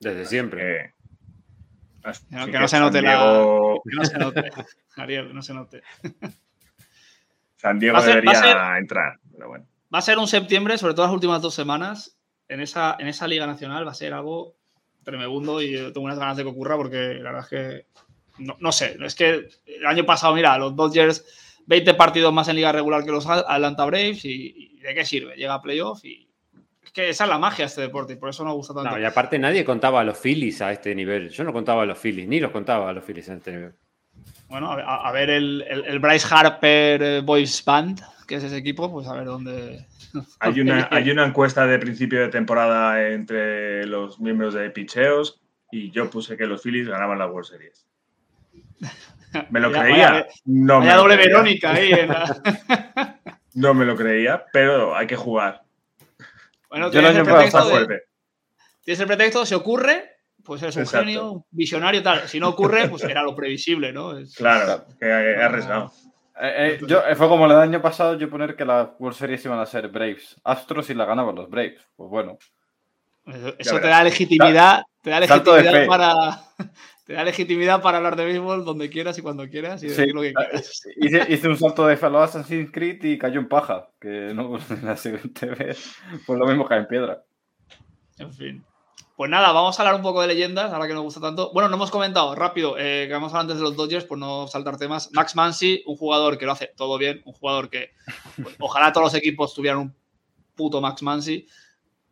Desde siempre. Que no- que que no se note la- Diego- Que no se note. Ariel, que no se note. San Diego ser- debería ser- entrar, pero bueno. Va a ser un septiembre, sobre todo las últimas dos semanas, en esa, en esa Liga Nacional va a ser algo tremebundo y tengo unas ganas de que ocurra porque la verdad es que no, no sé, es que el año pasado, mira, los Dodgers 20 partidos más en liga regular que los Atlanta Braves y, ¿de qué sirve? Llega a playoff y es que esa es la magia de este deporte y por eso nos gusta tanto. Y aparte nadie contaba a los Phillies a este nivel. Yo no contaba a los Phillies, ni los contaba a los Phillies en este nivel. Bueno, a, a- a ver el, el- el Bryce Harper eh, Boys Band, que es ese equipo, pues a ver dónde... Hay una, hay una encuesta de principio de temporada entre los miembros de Picheos y yo puse que los Phillies ganaban la World Series. Me lo creía. vaya- no me Vaya lo doble creía. Verónica ahí. en la- No me lo creía, pero hay que jugar. Bueno, Yo el tienes año el, pasado pretexto Está de, fuerte. tienes el pretexto, si ocurre, pues eres un Exacto. genio, un visionario, tal. Si no ocurre, pues era lo previsible, ¿no? Es- Claro, que he arriesgado. Eh, eh, yo, eh, fue como el año pasado yo poner que las World Series iban a ser Braves. Astros y la ganaban los Braves. Pues bueno. Eso, eso te da legitimidad, te da legitimidad para. Te da legitimidad para hablar de béisbol donde quieras y cuando quieras y decir Sí, lo que eh, quieras. hice, hice un salto de fellow Assassin's Creed y cayó en paja. Que no la siguiente vez. Pues lo mismo cae en piedra. En fin. Pues nada, vamos a hablar un poco de leyendas, ahora que nos gusta tanto. Bueno, no hemos comentado, rápido, eh, que vamos a hablar antes de los Dodgers, por no saltar temas. Max Mansi, un jugador que lo hace todo bien, un jugador que pues, ojalá todos los equipos tuvieran un puto Max Mansi,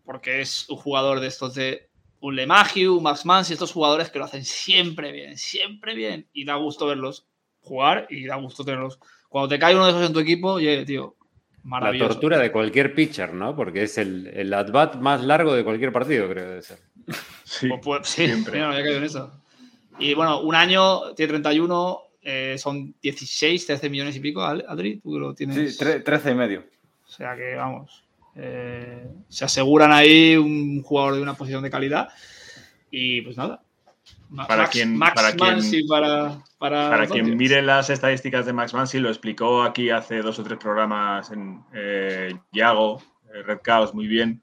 porque es un jugador de estos de un LeMahieu, un Max Mansi, estos jugadores que lo hacen siempre bien, siempre bien, y da gusto verlos jugar y da gusto tenerlos. Cuando te cae uno de esos en tu equipo, oye, tío, La tortura de cualquier pitcher, ¿no? Porque es el, el at-bat más largo de cualquier partido, creo que debe ser. Sí, Pues, pues, sí, siempre. mira, no había caído en eso. Y bueno, un año, tiene 31, eh, son 16, 13 millones y pico, Ad- Adri, tú que lo tienes. Sí, tre- 13 y medio. O sea que, vamos, eh, se aseguran ahí un jugador de una posición de calidad. Y pues nada. Para Max, quien- Max para quien- Mansi para, para, Para los quien Dodgers. mire las estadísticas de Max Mansi, lo explicó aquí hace dos o tres programas en eh, Yago, eh, Red Chaos, muy bien.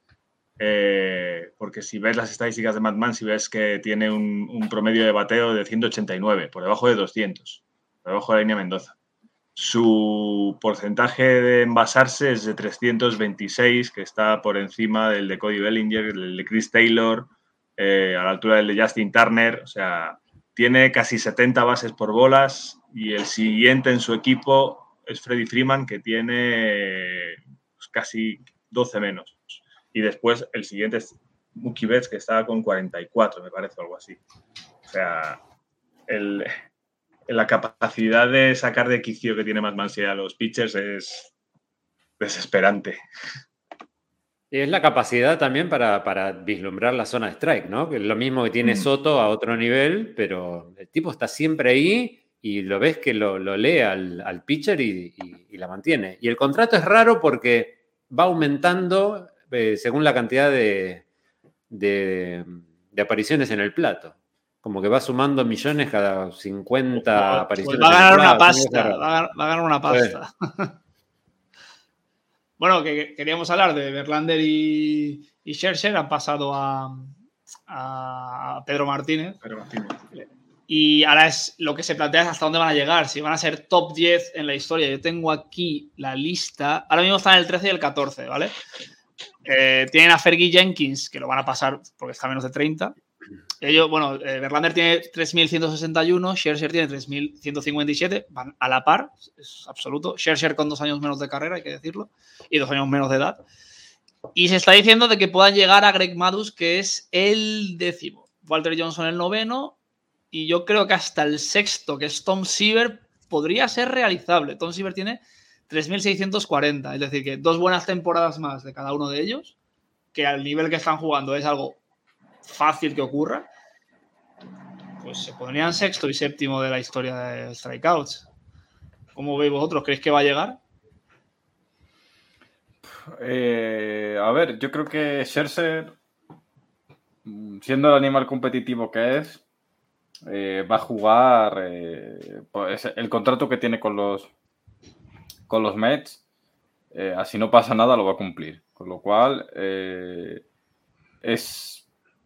Eh, porque si ves las estadísticas de Max Mansi, ves que tiene un, un promedio de bateo de 189, por debajo de 200, por debajo de la línea Mendoza. Su porcentaje de envasarse es de 326, que está por encima del de Cody Bellinger, del de Chris Taylor, eh, a la altura del de Justin Turner. O sea, tiene casi 70 bases por bolas y el siguiente en su equipo es Freddy Freeman, que tiene pues, casi 12 menos. Y después el siguiente es Mookie Betts, que está con 44, me parece, algo así. O sea, la capacidad de sacar de quicio que tiene más Mansi a los pitchers es desesperante. Y es la capacidad también para, para vislumbrar la zona de strike, ¿no? Que es lo mismo que tiene Mm. Soto a otro nivel, pero el tipo está siempre ahí y lo ves que lo, lee al, pitcher y, la mantiene. Y el contrato es raro porque va aumentando eh, según la cantidad de, de, apariciones en el plato. Como que va sumando millones cada 50 apariciones. va a ganar una pasta. Va a, ganar una pasta. Bueno, que, queríamos hablar de Verlander y, y Scherzer. Han pasado a, a Pedro Martínez. Pedro Martínez. Y ahora es lo que se plantea es hasta dónde van a llegar, si van a ser top 10 en la historia. Yo tengo aquí la lista. Ahora mismo están el 13 y el 14, ¿vale? Eh, tienen a Fergie Jenkins, que lo van a pasar porque está a menos de 30. Ellos, bueno, eh, Verlander tiene 3.161, Scherzer tiene 3.157, van a la par, es absoluto. Scherzer con dos años menos de carrera, hay que decirlo, y dos años menos de edad. Y se está diciendo de que puedan llegar a Greg Madus, que es el décimo. Walter Johnson el noveno y yo creo que hasta el sexto, que es Tom Siever, podría ser realizable. Tom Siever tiene 3.640, es decir, que dos buenas temporadas más de cada uno de ellos, que al nivel que están jugando es algo fácil que ocurra, pues se pondrían sexto y séptimo de la historia de Strikeouts. ¿Cómo veis vosotros? ¿Creéis que va a llegar? Eh, a ver, yo creo que Scherzer, siendo el animal competitivo que es, eh, va a jugar eh, pues, el contrato que tiene con los, con los Mets. Así no pasa nada, lo va a cumplir. Con lo cual, es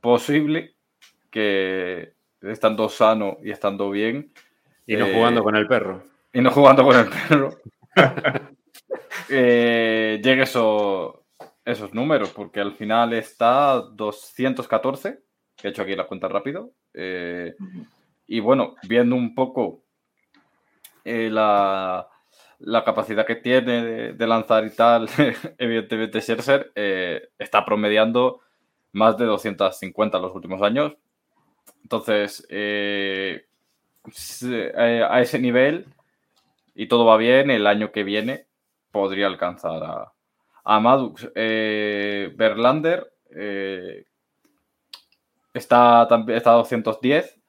posible que estando sano y estando bien. Y no jugando con el perro. Y no jugando con el perro. llegue eso, esos números, porque al final está 214, que he hecho aquí la cuenta rápido, eh, y bueno, viendo un poco eh, la, capacidad que tiene de, lanzar y tal, evidentemente Scherzer eh, está promediando más de 250 en los últimos años. Entonces, a ese nivel, y todo va bien, el año que viene podría alcanzar a, a Madux. Berlander Está, está a 210,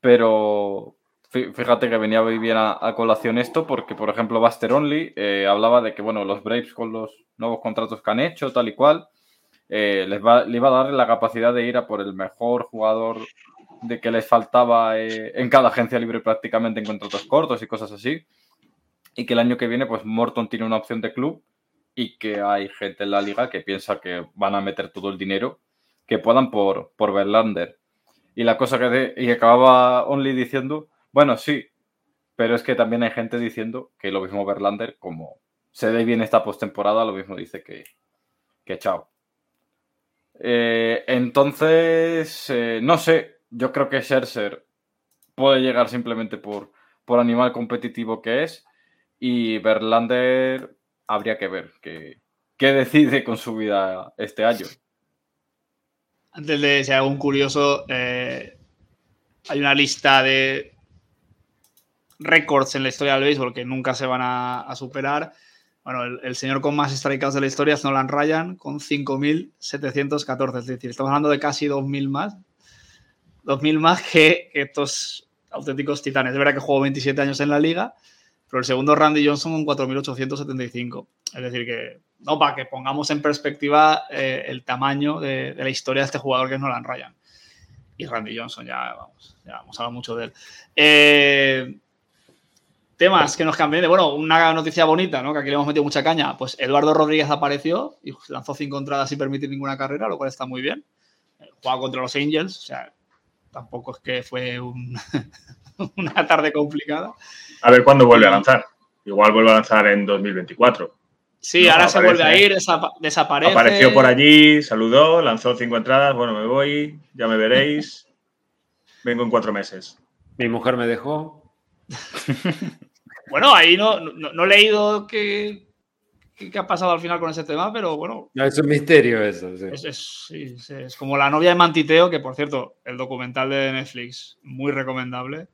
pero fíjate que venía muy bien a, colación esto porque, por ejemplo, Buster Only eh, hablaba de que, bueno, los Braves con los nuevos contratos que han hecho, tal y cual, eh, les va, le iba a dar la capacidad de ir a por el mejor jugador de que les faltaba eh, en cada agencia libre prácticamente en contratos cortos y cosas así. Y que el año que viene, pues Morton tiene una opción de club y que hay gente en la liga que piensa que van a meter todo el dinero que puedan por, por Verlander. Y la cosa que y acababa Only diciendo, bueno, sí, pero es que también hay gente diciendo que lo mismo Verlander, como se dé bien esta postemporada, lo mismo dice que, que chao. Eh, entonces, eh, no sé, yo creo que Scherzer puede llegar simplemente por, por animal competitivo que es y Verlander habría que ver qué, decide con su vida este año. Antes de ser algún curioso, eh, hay una lista de récords en la historia del béisbol que nunca se van a, superar. Bueno, el, señor con más strikeouts de la historia es Nolan Ryan con 5.714. Es decir, estamos hablando de casi 2.000 más. 2.000 más que, estos auténticos titanes. Es verdad que jugó 27 años en la liga, pero el segundo Randy Johnson con 4.875. Es decir, que no, para que pongamos en perspectiva eh, el tamaño de, la historia de este jugador que es Nolan Ryan. Y Randy Johnson, ya vamos, ya hemos hablado mucho de él. Eh, temas que nos cambian. Bueno, una noticia bonita, ¿no? Que aquí le hemos metido mucha caña. Pues Eduardo Rodríguez apareció y lanzó cinco entradas sin permitir ninguna carrera, lo cual está muy bien. Juega contra los Angels, o sea, tampoco es que fue una tarde complicada. A ver cuándo vuelve a lanzar. Igual vuelve a lanzar en 2024. Sí, ahora se vuelve a ir, desaparece. Apareció por allí, saludó, lanzó cinco entradas. Bueno, me voy, ya me veréis. Vengo en cuatro meses. Mi mujer me dejó. bueno, ahí no, no, he leído qué, qué, ha pasado al final con ese tema, pero bueno. No, es un misterio eso. Sí. Es, como la novia de Mantiteo, que por cierto, el documental de Netflix, muy recomendable.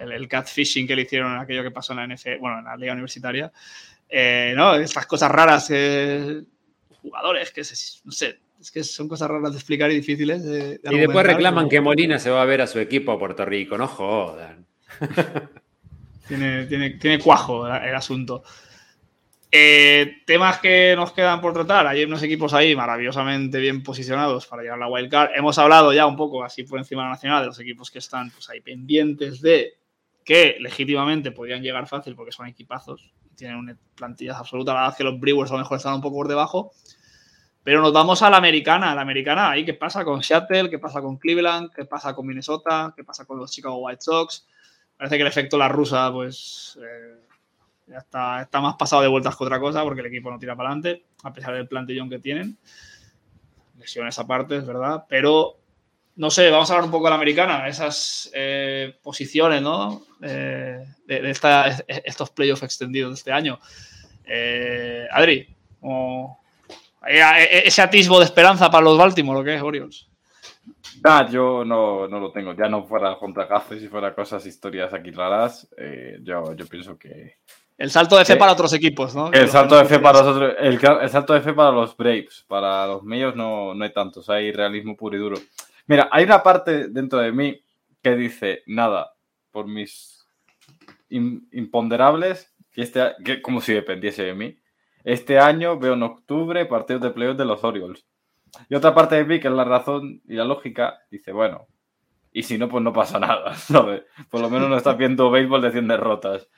El, el catfishing que le hicieron, aquello que pasó en la NFL, bueno, en la liga universitaria. Eh, ¿no? Estas cosas raras, jugadores, que no sé, es que son cosas raras de explicar y difíciles Y después reclaman que Molina se va a ver a su equipo a Puerto Rico, no jodan. Tiene, tiene, tiene cuajo el asunto. Eh, temas que nos quedan por tratar. Hay unos equipos ahí maravillosamente bien posicionados para llegar a la wildcard. Hemos hablado ya un poco así por encima de la nacional de los equipos que están pues, ahí pendientes de que legítimamente podrían llegar fácil porque son equipazos. Tienen una plantilla absoluta. La verdad es que los Brewers a lo mejor están un poco por debajo. Pero nos vamos a la americana. La americana, ahí qué pasa con Seattle, qué pasa con Cleveland, qué pasa con Minnesota, qué pasa con los Chicago White Sox. Parece que el efecto la rusa, pues. Eh, ya está, está más pasado de vueltas que otra cosa porque el equipo no tira para adelante, a pesar del plantillón que tienen. Lesiones aparte, es verdad. Pero, no sé, vamos a hablar un poco de la americana, esas eh, posiciones, ¿no? Eh, de, estos playoffs extendidos de este año. Adri, ese atisbo de esperanza para los Baltimore, ¿o qué es, Orioles? Ah, yo no, lo tengo. Ya no fuera contra cafés y fuera cosas, historias aquí raras. yo, yo pienso que, el salto de fe para otros equipos, ¿no? El salto de fe para los el, salto de fe para los Braves, para los míos no, no hay tantos, hay realismo puro y duro. Mira, hay una parte dentro de mí que dice, nada, por mis imponderables, que este, que como si dependiese de mí, este año veo en octubre partidos de playoffs de los Orioles. Y otra parte de mí, que es la razón y la lógica, dice, bueno, y si no, pues no pasa nada, ¿sabes? Por lo menos no estás viendo béisbol de 100 derrotas.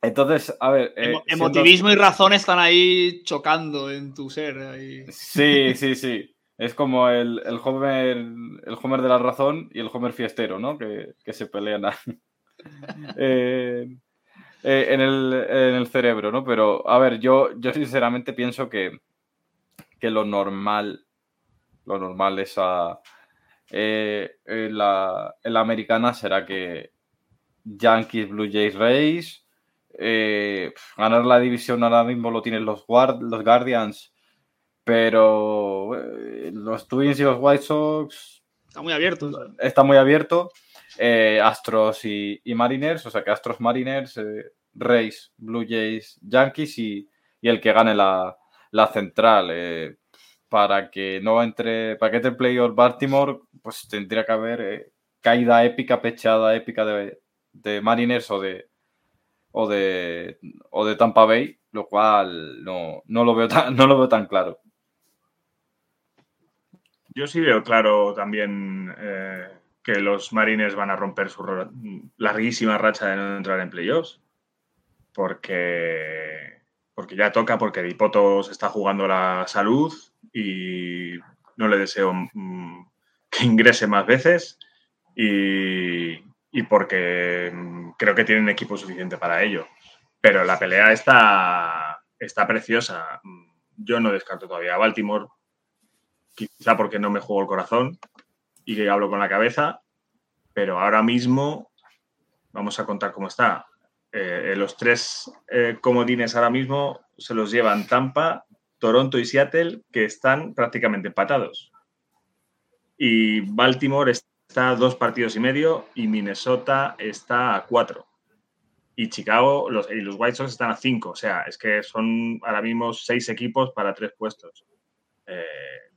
Entonces, a ver. Eh, emotivismo y razón están ahí chocando en tu ser. Sí, sí, sí. Es como el, el, Homer, el Homer de la razón y el Homer fiestero, ¿no? Que, se pelean eh, eh, en, el, cerebro, ¿no? Pero, a ver, yo, yo sinceramente pienso que, que lo normal, lo normal es a. la, la americana será que Yankees, Blue Jays, Rays eh, ganar la división ahora mismo lo tienen los, los Guardians, pero eh, los Twins y los White Sox. Está muy abierto. Está muy abierto. Eh, Astros y, Mariners, o sea que Astros, Mariners, Rays, Blue Jays, Yankees y, el que gane la, central. para que no entre, para que entre playoff Baltimore, pues tendría que haber caída épica, pechada épica de, de Mariners o de, o de, o de Tampa Bay, lo cual no, lo veo tan, no lo veo tan claro. Yo sí veo claro también eh, que los Marines van a romper su larguísima racha de no entrar en playoffs. Porque, porque ya toca, porque Dipoto se está jugando la salud y no le deseo mm, que ingrese más veces. Y, y porque mm, creo que tienen equipo suficiente para ello. Pero la pelea está, está preciosa. Yo no descarto todavía a Baltimore, quizá porque no me juego el corazón y que hablo con la cabeza, pero ahora mismo vamos a contar cómo está. Eh, los tres eh, comodines ahora mismo se los llevan Tampa, Toronto y Seattle, que están prácticamente empatados. Y Baltimore está a dos partidos y medio y Minnesota está a cuatro. Y Chicago y los White Sox están a cinco. O sea, es que son ahora mismo seis equipos para tres puestos. Eh,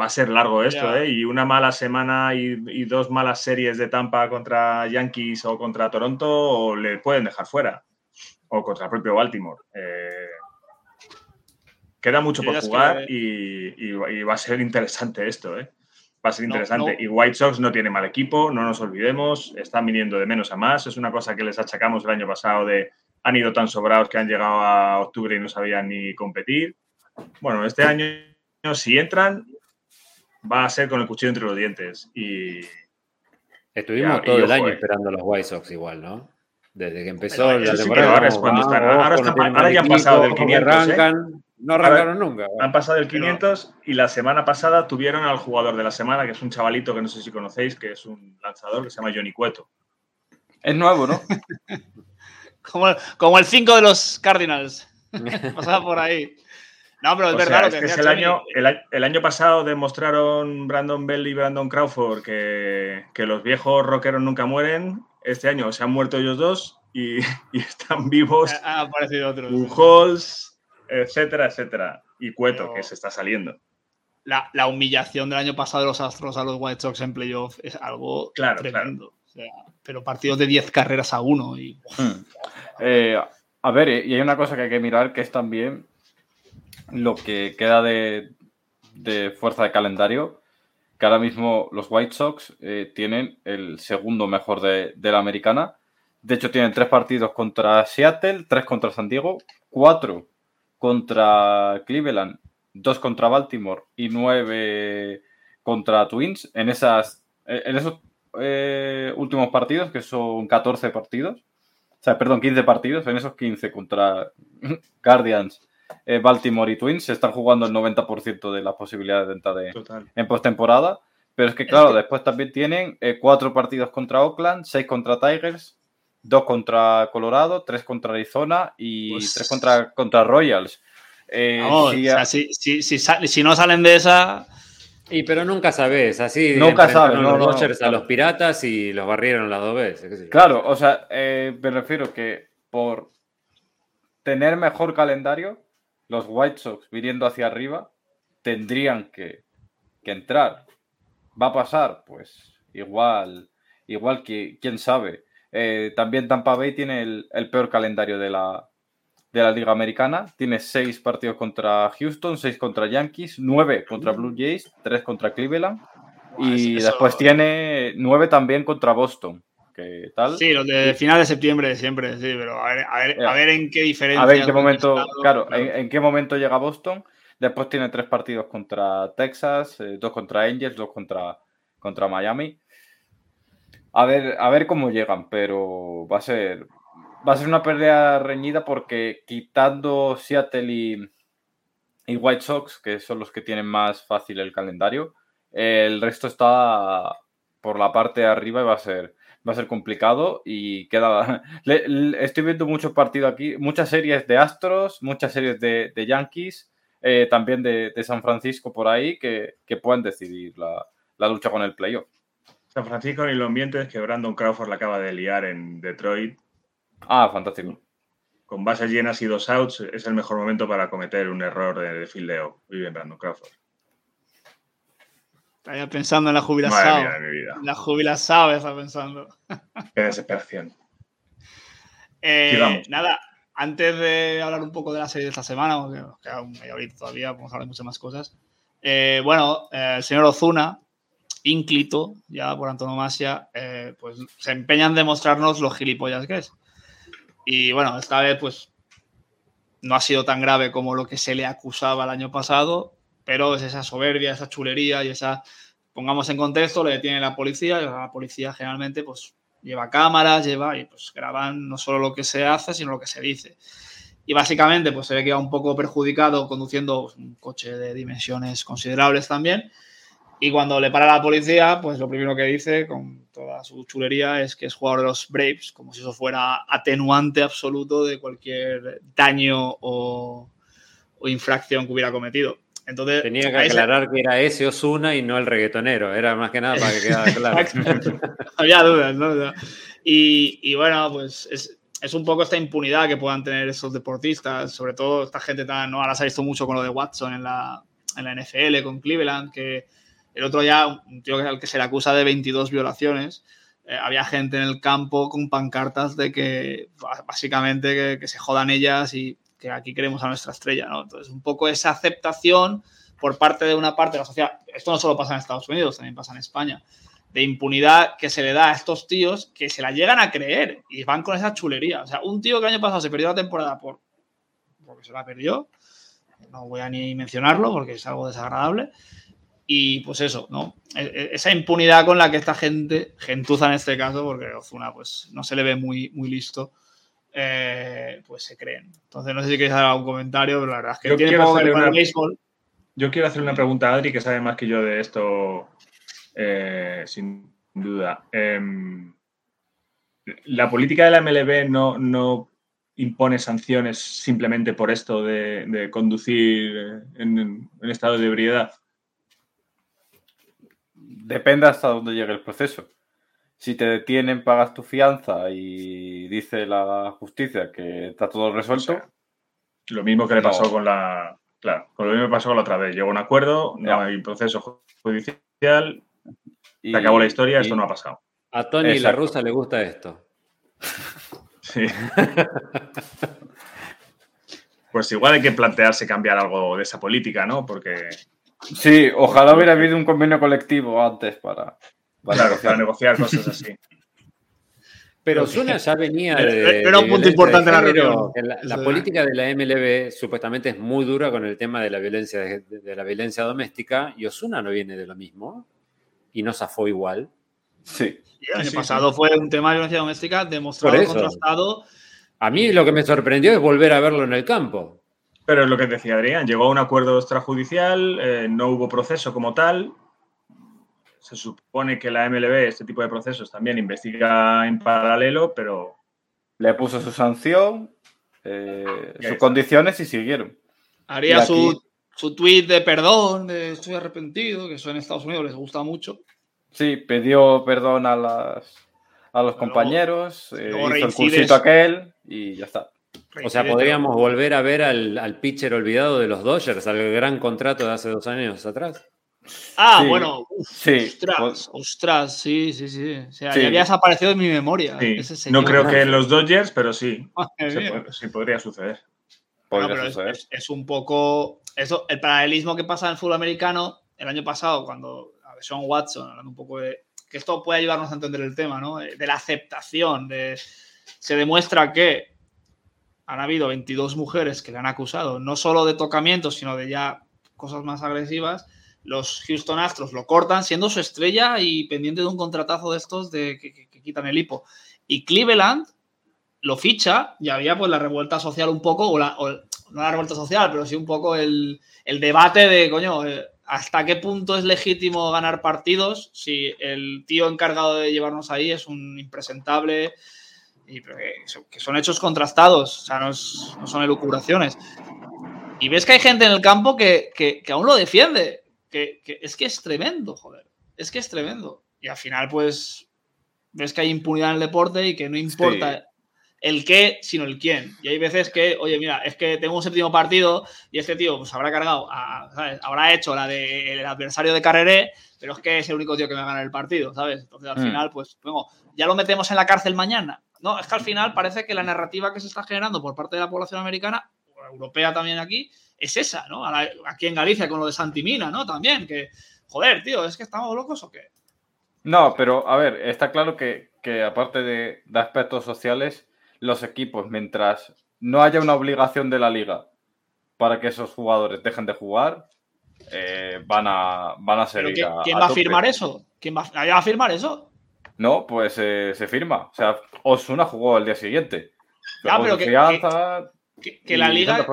va a ser largo esto, ¿eh? Y una mala semana y, dos malas series de Tampa contra Yankees o contra Toronto le pueden dejar fuera. O contra el propio Baltimore. Eh, queda mucho por jugar y, y, va a ser interesante esto, ¿eh? Va a ser interesante. Y White Sox no tiene mal equipo, no nos olvidemos, están viniendo de menos a más. Es una cosa que les achacamos el año pasado de han ido tan sobrados que han llegado a octubre y no sabían ni competir. Bueno, este año, si entran, va a ser con el cuchillo entre los dientes. Y. Estuvimos todo el año eh. esperando a los White Sox igual, ¿no? Desde que empezó la temporada. ahora, es cuando están, ahora, ya han pasado del 500. No arrancaron nunca. Han pasado el 500 y la semana pasada tuvieron al jugador de la semana, que es un chavalito que no sé si conocéis, que es un lanzador que se llama Johnny Cueto. Es nuevo, ¿no? como, el 5 de los Cardinals. Pasaba por ahí. No, pero es verdad que, es el, año, el, año pasado demostraron Brandon Bell y Brandon Crawford que, los viejos rockeros nunca mueren. Este año se han muerto ellos dos y, están vivos. Ha aparecido otro. Halls etcétera, etcétera. Y Cueto, que se está saliendo. La, humillación del año pasado de los Astros a los White Sox en playoff es algo tremendo. pero partidos de 10 carreras a uno. Y... Hmm. Eh, a ver, y hay una cosa que hay que mirar que es también lo que queda de, fuerza de calendario, que ahora mismo los White Sox eh, tienen el segundo mejor de, de, la americana. De hecho, tienen tres partidos contra Seattle, tres contra San Diego, cuatro contra Cleveland, dos contra Baltimore y nueve contra Twins. En, esas, en esos eh, últimos partidos, que son 14 partidos, o sea, perdón, 15 partidos, en esos 15 contra Guardians, eh, Baltimore y Twins, se están jugando el 90% de las posibilidades de entrar en postemporada. Pero es que, claro, después también tienen eh, cuatro partidos contra Oakland, seis contra Tigers, dos contra Colorado, tres contra Arizona y pues tres contra, contra Royals. si, si, no salen de esa, y pero nunca sabes, así nunca sabes, los Dodgers a los piratas y los barrieron las dos veces. Claro, o sea, eh, me refiero que por tener mejor calendario, los White Sox viniendo hacia arriba tendrían que, entrar. ¿Va a pasar? Pues igual, igual que quién sabe. Eh, también Tampa Bay tiene el peor calendario de la, de la Liga Americana. Tiene seis partidos contra Houston, seis contra Yankees, nueve contra Blue Jays, tres contra Cleveland. Y después tiene nueve también contra Boston. Sí, los de final de septiembre siempre, sí, pero a ver, a ver, en qué diferencia. A ver en qué momento, claro, En, qué momento llega Boston. Después tiene tres partidos contra Texas, eh, dos contra Angels, dos contra, contra Miami. A ver, a ver cómo llegan, pero va a ser, va a ser una pérdida reñida porque quitando Seattle y, White Sox, que son los que tienen más fácil el calendario, el resto está por la parte de arriba y va a ser, va a ser complicado y queda... estoy viendo muchos partidos aquí, muchas series de Astros, muchas series de, Yankees, eh, también de, San Francisco por ahí que, pueden decidir la, la lucha con el playoff. San Francisco ni lo ambiente es que Brandon Crawford la acaba de liar en Detroit Ah, fantástico. Con bases llenas y dos outs es el mejor momento para cometer un error de, fildeo. Muy bien, Brandon Crawford. Estaba pensando en la jubilación. La jubilación está pensando. Qué desesperación. Eh, nada, antes de hablar un poco de la serie de esta semana, porque nos queda un todavía, podemos hablar de muchas más cosas. Eh, bueno, eh, el señor Ozuna, ínclito, ya por antonomasia, pues se empeña en demostrarnos lo gilipollas que es. Y bueno, esta vez pues no ha sido tan grave como lo que se le acusaba el año pasado, pero es esa soberbia, esa chulería y esa, pongamos en contexto, le detiene la policía, la policía generalmente pues lleva cámaras, lleva y pues graban no solo lo que se hace, sino lo que se dice. Y básicamente pues se ve que va un poco perjudicado conduciendo un coche de dimensiones considerables también y cuando le para la policía, pues lo primero que dice, con toda su chulería, es que es jugador de los Braves, como si eso fuera atenuante absoluto de cualquier daño o, infracción que hubiera cometido. Entonces, Tenía que aclarar que era ese Osuna y no el reggaetonero, era más que nada para que quedara claro. Había dudas, ¿no? Y, y bueno, pues es, es, un poco esta impunidad que puedan tener esos deportistas, sobre todo esta gente tan, ¿no? Ahora se ha visto mucho con lo de Watson en la, en la NFL, con Cleveland, que el otro ya, un tío al que se le acusa de 22 violaciones, eh, había gente en el campo con pancartas de que básicamente que, se jodan ellas y que aquí queremos a nuestra estrella, ¿no? Entonces, un poco esa aceptación por parte de una parte de la sociedad, esto no solo pasa en Estados Unidos, también pasa en España, de impunidad que se le da a estos tíos que se la llegan a creer y van con esa chulería. O sea, un tío que el año pasado se perdió la temporada por porque se la perdió, no voy a ni mencionarlo porque es algo desagradable, y pues eso, ¿no? E, e, esa impunidad con la que esta gente, gentuza en este caso, porque Ozuna pues no se le ve muy, muy listo, eh, pues se creen. Entonces no sé si queréis hacer algún comentario, pero la verdad es que yo tiene poco que ver béisbol. Yo quiero hacer una pregunta a Adri, que sabe más que yo de esto, eh, sin duda. Em, la política de la MLB no, no impone sanciones simplemente por esto de, conducir en, en estado de ebriedad depende hasta dónde llegue el proceso. Si te detienen, pagas tu fianza y dice la justicia que está todo resuelto. lo mismo que le pasó con la. Claro, lo mismo que pasó con la otra vez. Llegó un acuerdo, no hay proceso judicial, y, se acabó la historia, esto no ha pasado. A Tony y la Exacto. rusa le gusta esto. Sí. Pues igual hay que plantearse cambiar algo de esa política, ¿no? Porque, Sí, ojalá hubiera habido un convenio colectivo antes para, para claro, negociar. para negociar cosas así. Pero Osuna ya venía Era- de. era un punto importante la reunión. La, la era. política de la MLB supuestamente es muy dura con el tema de la violencia de, de la violencia doméstica y Osuna no viene de lo mismo y no zafó igual. Sí. Y el año Sí, pasado fue un tema de violencia doméstica demostrado, contrastado. A mí lo que me sorprendió es volver a verlo en el campo. Pero es lo que decía Adrián, llegó a un acuerdo extrajudicial, eh, no hubo proceso como tal. Se supone que la MLB, este tipo de procesos, también investiga en paralelo, pero Le puso su sanción, eh, sus está. condiciones y siguieron. Haría Y aquí- su, su tweet de perdón, de estoy arrepentido, que eso en Estados Unidos les gusta mucho. Sí, pidió perdón a las a los Luego- compañeros, eh, luego hizo el cursito aquel y ya está. O sea, podríamos volver a ver al, al pitcher olvidado de los Dodgers, al gran contrato de hace dos años atrás. Ah, Sí. bueno, uf, Sí, ostras, pues- ostras, sí, sí, sí. O sea, Sí. ya había desaparecido de mi memoria. sí, ese no creo que en los Dodgers, pero sí, puede- sí podría suceder. podría No, pero es, suceder. es- es un poco. Eso, el paralelismo que pasa en el fútbol americano el año pasado, cuando a ver, Sean Watson, hablando un poco de. que esto puede ayudarnos a entender el tema, ¿no? De la aceptación. De, se demuestra que han habido 22 mujeres que le han acusado, no solo de tocamientos, sino de ya cosas más agresivas. Los Houston Astros lo cortan siendo su estrella y pendiente de un contratazo de estos de que, quitan el hipo. Y Cleveland lo ficha y había pues la revuelta social un poco, o, la, no la revuelta social, pero sí un poco el, el debate de, coño, eh, hasta qué punto es legítimo ganar partidos si el tío encargado de llevarnos ahí es un impresentable y que son- hechos contrastados, o sea, no son elucubraciones. Y ves que hay gente en el campo que, que- que aún lo defiende, que, que es que es tremendo, joder, es que es tremendo. Y al final, pues, ves que hay impunidad en el deporte y que no importa el qué, sino el quién. Y hay veces que, oye, mira, es que tengo un séptimo partido y este tío pues habrá cargado, a- ¿sabes? habrá hecho la del adversario de Carreré, pero es que es el único tío que me va a ganar el partido, ¿sabes? Entonces al Mm. final, pues, bueno, ya lo metemos en la cárcel mañana. No, es que al final parece que la narrativa que se está generando por parte de la población americana, o europea también aquí, es esa, ¿no? Aquí en Galicia con lo de Santimina, ¿no? También, que, joder, tío, ¿es que estamos locos o qué? No, pero a ver, está claro que, que aparte de, de aspectos sociales, los equipos, mientras no haya una obligación de la liga para que esos jugadores dejen de jugar, eh, van, a, van a ¿Pero seguir. ¿quién, a- quién a va a firmar eso? ¿Quién va, ¿nadie va a firmar eso? No, pues eh, se firma. O sea, Osuna jugó al día siguiente. Ya, pero que- la liga,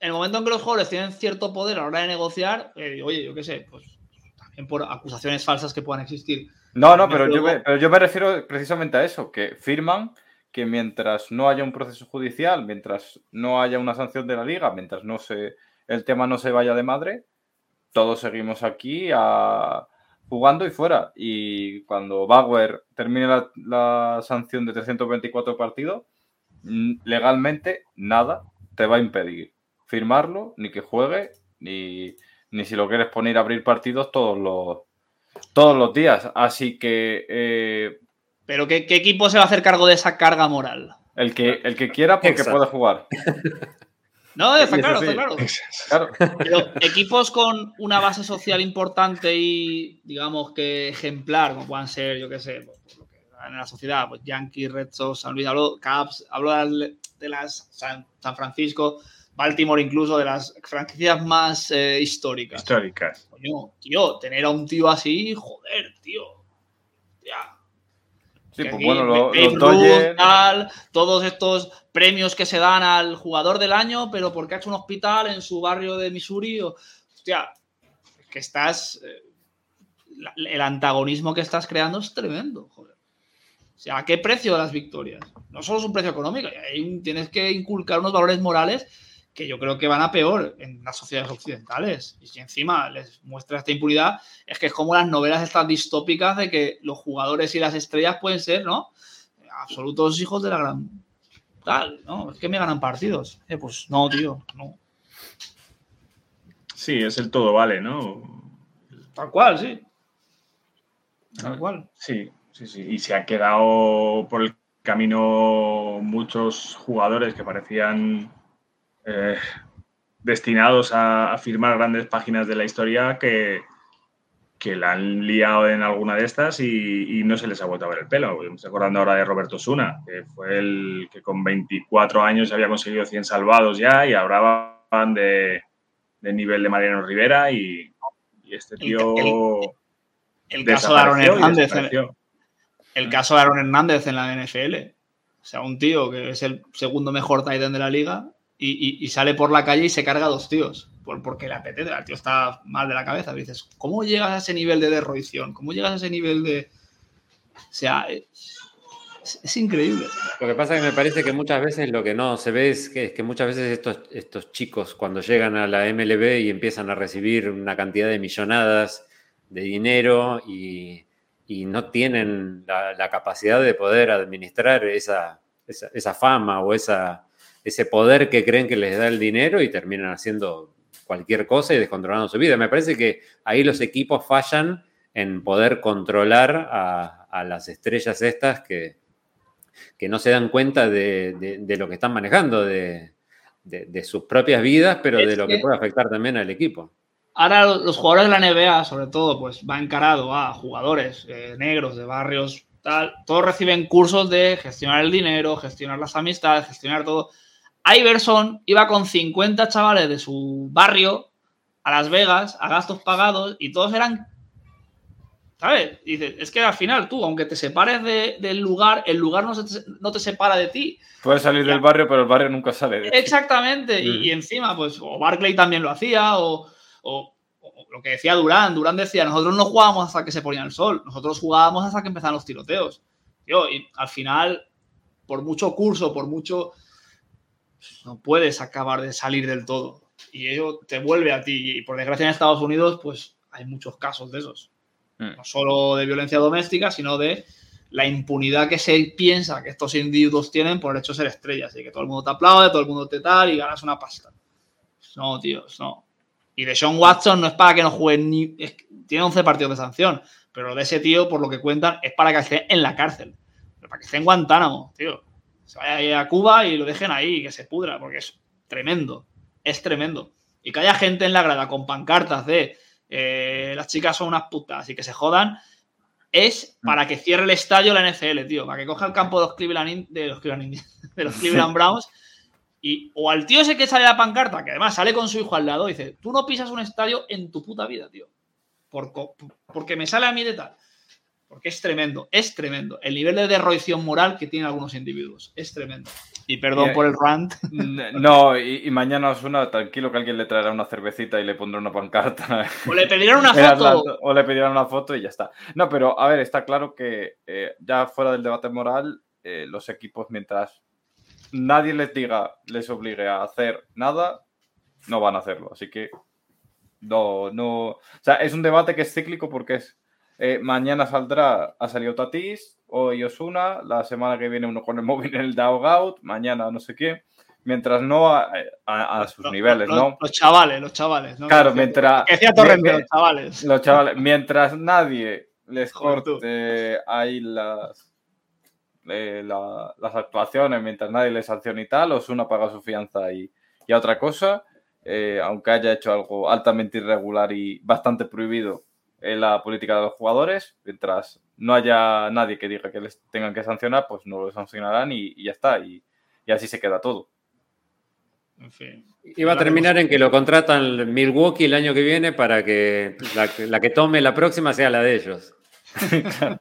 en el momento en que los jugadores tienen cierto poder a la hora de negociar, eh, oye, yo qué sé, pues también por acusaciones falsas que puedan existir. No, no, pero yo, juego- pero yo me refiero precisamente a eso, que firman que mientras no haya un proceso judicial, mientras no haya una sanción de la liga, mientras no se, el tema no se vaya de madre, todos seguimos aquí a- jugando y fuera. Y cuando Bauer termine la, la sanción de 324 partidos, mm, legalmente nada te va a impedir firmarlo, ni que juegue, ni, ni si lo quieres poner a abrir partidos todos los, todos los días. Así que eh, Pero ¿qué, qué equipo se va a hacer cargo de esa carga moral? el, que, el que quiera, porque Exacto. puede jugar. No, está claro, está claro. Claro. Pero equipos con una base social importante y, digamos que ejemplar, como puedan ser, yo qué sé, pues, en la sociedad, pues Yankees, Red Sox, San Luis, hablo, Caps, hablo de las, de las San, San Francisco, Baltimore incluso, de las franquicias más eh, históricas. Históricas. Coño, tío, tener a un tío así, joder, tío. Ya. Sí, Que pues aquí bueno, lo- Ruth, tal, todos estos premios que se dan al jugador del año, pero porque ha hecho un hospital en su barrio de Missouri. o- hostia, es que estás. eh, la- el antagonismo que estás creando es tremendo, joder. O sea, ¿a qué precio las victorias? No solo es un precio económico, tienes que inculcar unos valores morales que yo creo que van a peor en las sociedades occidentales. Y si encima les muestra esta impunidad, es que es como las novelas estas distópicas de que los jugadores y las estrellas pueden ser, ¿no? Absolutos hijos de la gran. Tal, ¿no? Es que me ganan partidos. Eh, pues no, tío, no. Sí, es el todo vale, ¿no? Tal cual, sí. Tal cual. Sí. Sí, sí. Y se ha quedado por el camino muchos jugadores que parecían eh, destinados a, firmar grandes páginas de la historia que, que la han liado en alguna de estas y, no se les ha vuelto a ver el pelo. Me estoy acordando ahora de Roberto Suna, que fue el que con 24 años había conseguido 100 salvados ya y ahora van de, nivel de Mariano Rivera y, este tío... El, caso de Aaron Hernández. el caso de Aaron Hernández en la NFL. O sea, un tío que es el segundo mejor tight end de la liga y, sale por la calle y se carga a dos tíos. Por, porque le apetece, el tío está mal de la cabeza. dices, ¿cómo llegas a ese nivel de derroición? ¿Cómo llegas a ese nivel de. O sea, es, increíble. Lo que pasa es que me parece que muchas veces lo que no se ve es que, es muchas veces estos, estos chicos, cuando llegan a la MLB y empiezan a recibir una cantidad de millonadas de dinero y, no tienen la, capacidad de poder administrar esa, esa fama o esa ese poder que creen que les da el dinero y terminan haciendo cualquier cosa y descontrolando su vida. Me parece que ahí los equipos fallan en poder controlar a, las estrellas estas que, que, no se dan cuenta de, lo que están manejando, de, sus propias vidas, pero de lo que, puede afectar también al equipo. Ahora los jugadores de la NBA, sobre todo, pues va encarado a jugadores eh, negros de barrios, tal, todos reciben cursos de gestionar el dinero, gestionar las amistades, gestionar todo. Iverson iba con 50 chavales de su barrio a Las Vegas a gastos pagados y todos eran. ¿Sabes? dices, es que al final tú, aunque te separes del lugar, el lugar no, no, te separa de ti. Puedes salir del barrio, pero el barrio nunca sale de Exactamente. Y, encima, pues, o Barclay también lo hacía, o, lo que decía Durán. Durán decía, nosotros no jugábamos hasta que se ponía el sol, nosotros jugábamos hasta que empezaban los tiroteos. Tío, y al final, por mucho curso, por mucho no puedes acabar de salir del todo. Y ello te vuelve a ti. Y por desgracia en Estados Unidos, pues hay muchos casos de esos. Mm. No solo de violencia doméstica, sino de la impunidad que se piensa que estos individuos tienen por el hecho de ser estrellas. Y que todo el mundo te aplaude, todo el mundo te tal y ganas una pasta. No, tíos, no. Y de Sean Watson no es para que no juegue ni. tiene 11 partidos de sanción. Pero de ese tío, por lo que cuentan, es para que esté en la cárcel. para que esté en Guantánamo, tío se vaya a Cuba y lo dejen ahí, que se pudra, porque es tremendo, es tremendo. Y que haya gente en la grada con pancartas de eh, las chicas son unas putas y que se jodan, es para que cierre el estadio la NFL, tío, para que coja el campo de los Cleveland, de los de los Cleveland Browns y o al tío ese que sale la pancarta, que además sale con su hijo al lado, dice, tú no pisas un estadio en tu puta vida, tío, porque me sale a mí de tal. Porque es tremendo, es tremendo. El nivel de derroición moral que tienen algunos individuos. Es tremendo. Y perdón por el rant. No, y, mañana os una, tranquilo que alguien le traerá una cervecita y le pondrá una pancarta. O le pedirán una foto. o le pedirán una foto y ya está. No, pero a ver, está claro que eh, ya fuera del debate moral, eh, los equipos, mientras nadie les diga, les obligue a hacer nada, no van a hacerlo. Así que no, no. O sea, es un debate que es cíclico porque es eh, mañana saldrá, ha salido Tatis, hoy Osuna, la semana que viene uno con el móvil en el Out, mañana no sé qué, mientras no a, sus niveles, ¿no? Los chavales, los chavales, ¿no? Claro, mientras... Que decía Torrente, los chavales. Los chavales, mientras nadie les corte ahí las, eh, las actuaciones, mientras nadie les sancione y tal, Osuna paga su fianza y, y a otra cosa, eh, aunque haya hecho algo altamente irregular y bastante prohibido en la política de los jugadores. Mientras no haya nadie que diga que les tengan que sancionar, pues no lo sancionarán y, ya está. Y, así se queda todo. En fin. Iba a terminar en que lo contratan Milwaukee el año que viene para que la, que tome la próxima sea la de ellos.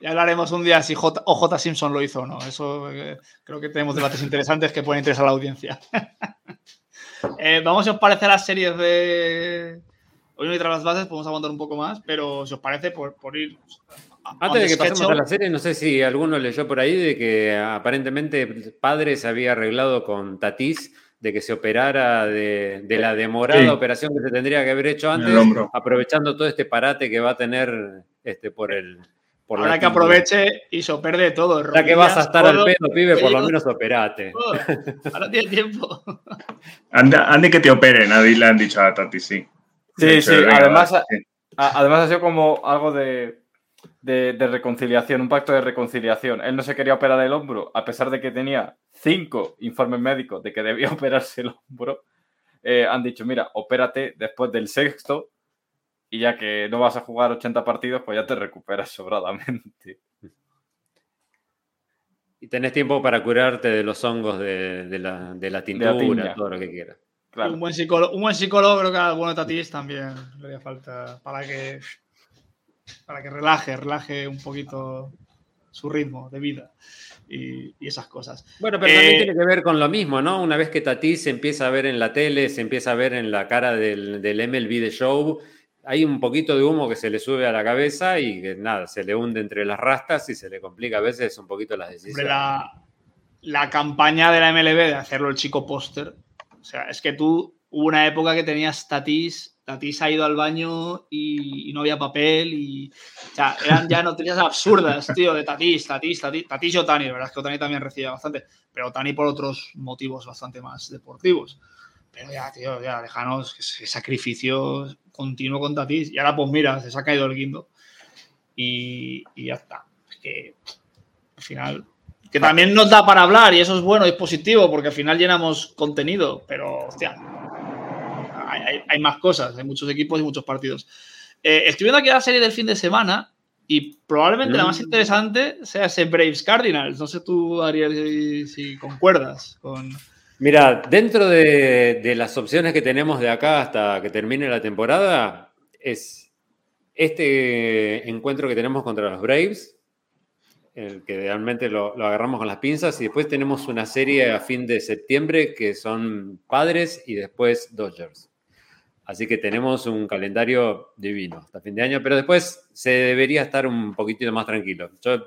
ya hablaremos un día si J, o J. Simpson lo hizo o no. Eso eh, creo que tenemos debates interesantes que pueden interesar a la audiencia. Eh, vamos, si os parece, las series de, Hoy no hay tras las bases, podemos aguantar un poco más, pero si os parece, por, ir. Antes de que pasemos a la serie, no sé si alguno leyó por ahí de que aparentemente padre se había arreglado con Tatís de que se operara de, la demorada operación que se tendría que haber hecho antes, aprovechando todo este parate que va a tener este, por el. Por Ahora que aproveche y se opere todo. Ya que vas a estar al pedo, pibe, por lo menos operate. Ahora tiene tiempo. Ande, que te operen, le han dicho a Tati, sí. Sí, sí, además, además ha sido como algo de. de, reconciliación, un pacto de reconciliación. Él no se quería operar el hombro, a pesar de que tenía cinco informes médicos de que debía operarse el hombro. Eh, han dicho, mira, opérate después del sexto y ya que no vas a jugar 80 partidos, pues ya te recuperas sobradamente. Y tenés tiempo para curarte de los hongos de, la, de la, tintura, todo lo que quieras. Un, buen psicólogo, un buen psicólogo creo que a bueno Tatis también le haría falta para que, para que relaje, relaje un poquito su ritmo de vida y, esas cosas. Bueno, pero también eh, tiene que ver con lo mismo, ¿no? Una vez que Tatis se empieza a ver en la tele, se empieza a ver en la cara del, del MLB de Show, hay un poquito de humo que se le sube a la cabeza y que nada, se le hunde entre las rastas y se le complica a veces un poquito las decisiones. La, la campaña de la MLB de hacerlo el chico póster, sea, es que tú hubo una época que tenías Tatis, Tatis ha ido al baño y, no había papel y, o sea, eran ya noticias absurdas, tío, de Tatis, Tatis, Tatis, Tatis y Otani, la verdad es que Otani también recibía bastante, pero Otani por otros motivos bastante más deportivos. Pero ya, tío, ya, déjanos ese sacrificio continuo con Tatis. Y ahora, pues mira, se ha caído el guindo. Y, ya está. Es que al final. Que también nos da para hablar y eso es bueno y es positivo porque al final llenamos contenido, pero hostia, hay, más cosas, hay muchos equipos y muchos partidos. Eh, estoy viendo aquí la serie del fin de semana y probablemente la más mm. interesante sea ese Braves Cardinals. No sé tú, Ariel, si concuerdas con, Mira, dentro de, las opciones que tenemos de acá hasta que termine la temporada, es este encuentro que tenemos contra los Braves, el que realmente lo, agarramos con las pinzas, y después tenemos una serie a fin de septiembre que son Padres y después Dodgers. Así que tenemos un calendario divino hasta fin de año, pero después se debería estar un poquitito más tranquilo. Yo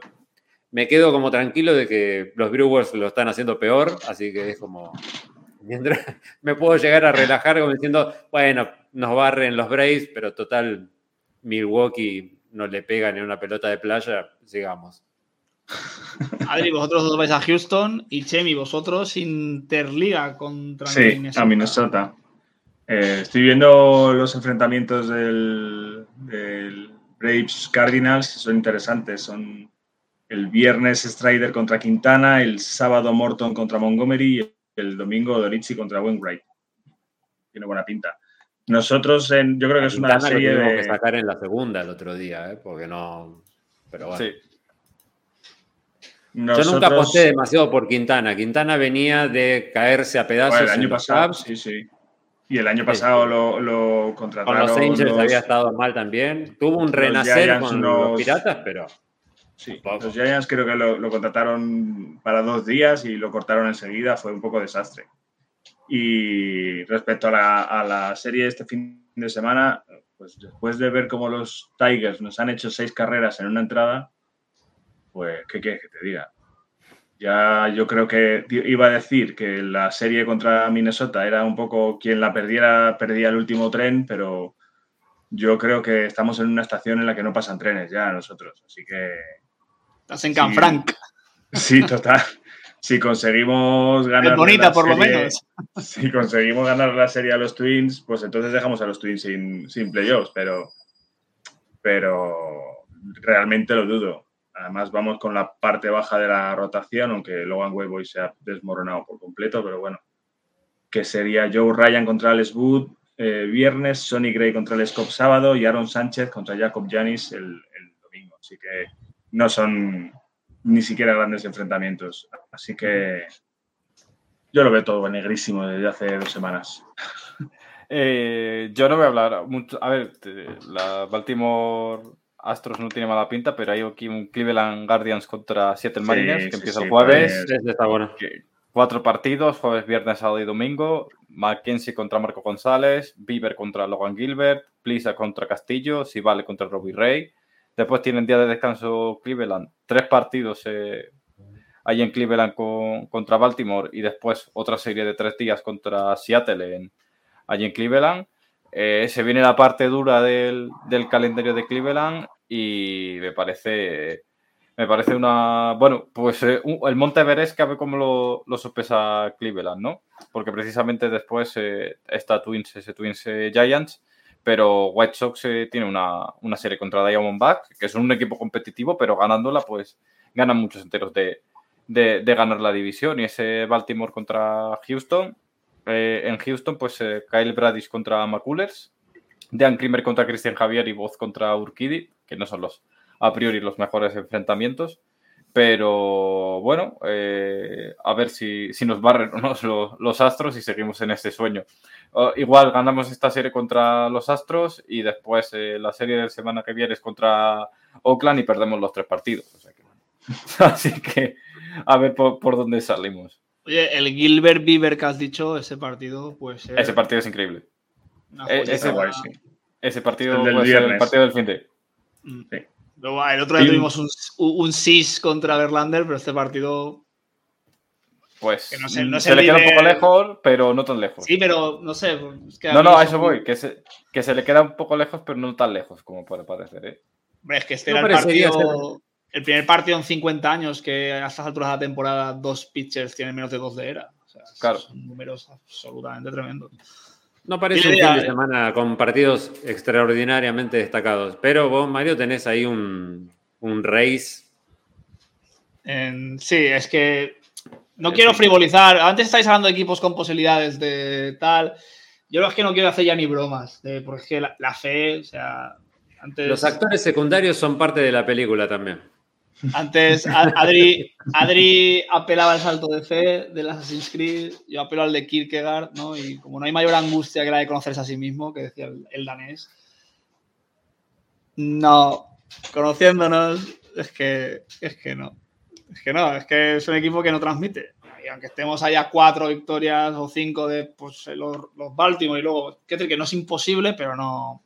me quedo como tranquilo de que los Brewers lo están haciendo peor, así que es como. Mientras me puedo llegar a relajar como diciendo, bueno, nos barren los Braves, pero total, Milwaukee no le pega ni una pelota de playa, sigamos. Adri, vosotros dos vais a Houston y Chemi, vosotros Interliga contra sí, Minnesota. a Minnesota. Eh, estoy viendo los enfrentamientos del, del Braves Cardinals, son interesantes, son el viernes Strider contra Quintana, el sábado Morton contra Montgomery y el domingo Dorici contra Wainwright. Tiene buena pinta. Nosotros, en, yo creo que es una serie de... que sacar en la segunda el otro día, ¿eh? porque no... Pero bueno. Sí. Yo nunca aposté demasiado por Quintana. Quintana venía de caerse a pedazos. el año pasado, sí, sí. Y el año pasado lo, lo, contrataron. Con los Angels había estado mal también. Tuvo un renacer con los Piratas, pero. Sí, los Giants creo que lo, contrataron para dos días y lo cortaron enseguida, fue un poco desastre. Y respecto a la, a la serie de este fin de semana, pues después de ver cómo los Tigers nos han hecho seis carreras en una entrada, pues, ¿qué quieres que te diga? Ya yo creo que iba a decir que la serie contra Minnesota era un poco quien la perdiera, perdía el último tren, pero yo creo que estamos en una estación en la que no pasan trenes ya nosotros. Así que Estás en Canfranc. Sí, total. Si conseguimos ganar. Es bonita, por lo menos. Si conseguimos ganar la serie a los Twins, pues entonces dejamos a los Twins sin, sin playoffs, pero, pero realmente lo dudo. Además, vamos con la parte baja de la rotación, aunque Logan Wayboy se ha desmoronado por completo, pero bueno. Que sería Joe Ryan contra Alex Wood eh, viernes, Sonny Gray contra el Scott sábado y Aaron Sánchez contra Jacob Janis el, el domingo. Así que no son ni siquiera grandes enfrentamientos. Así que yo lo veo todo negrísimo desde hace dos semanas. Eh, yo no voy a hablar mucho. A ver, la Baltimore Astros no tiene mala pinta, pero hay aquí un Cleveland Guardians contra Seattle Mariners que empieza el jueves. está bueno. Cuatro partidos, jueves, viernes, sábado y domingo. Mackenzie contra Marco González, Bieber contra Logan Gilbert, Plisa contra Castillo, Sivale contra Robbie Ray. Después tienen día de descanso Cleveland, tres partidos eh, ahí en Cleveland contra Baltimore y después otra serie de tres días contra Seattle en, allí en Cleveland. Eh, se viene la parte dura del, calendario de Cleveland y me parece me parece una bueno pues eh, el Monte Everest ver cómo lo, lo sopesa Cleveland no porque precisamente después está Twins ese Twins Giants pero White Sox eh, tiene una, una, serie contra Diamondback, que son un equipo competitivo, pero ganándola, pues ganan muchos enteros de, de, ganar la división. Y ese Baltimore contra Houston, eh, en Houston, pues eh, Kyle Bradish contra McCullers, Dan Klimmer contra Christian Javier y Voz contra Urquidi, que no son los a priori los mejores enfrentamientos. Pero bueno, eh, a ver si, si nos barren los, los, astros y seguimos en este sueño. igual ganamos esta serie contra los astros y después eh, la serie de semana que viene es contra Oakland y perdemos los tres partidos. así que a ver por, dónde salimos. Oye, el Gilbert Bieber que has dicho, ese partido, pues. Ese partido es increíble. E, ese, ese, partido el, el partido del fin de. Mm. Sí el otro día tuvimos un, un SIS contra Verlander, pero este partido. Pues no sé, no se le queda un poco lejos, pero no tan lejos. Sí, pero no sé. no, no, a eso voy, que se, que se le queda un poco lejos, pero no tan lejos como puede parecer. ¿eh? es que este era el partido. El primer partido en 50 años que a estas alturas de la temporada dos pitchers tienen menos de dos de era. O sea, claro. Son números absolutamente tremendos. No parece un fin de semana con partidos extraordinariamente destacados, pero vos, Mario, tenés ahí un, un race. sí, es que no quiero frivolizar. Antes estáis hablando de equipos con posibilidades de tal. Yo es que no quiero hacer ya ni bromas, porque la, la fe, o sea, antes... Los actores secundarios son parte de la película también. Antes Adri, apelaba al salto de fe del Assassin's Creed, yo apelo al de Kierkegaard, ¿no? Y como no hay mayor angustia que la de conocerse a sí mismo, que decía el, danés, no, conociéndonos, es que, es que no. Es que no, es que es un equipo que no transmite. Y aunque estemos allá cuatro victorias o cinco de pues, los, los Baltimore y luego, decir que no es imposible, pero no,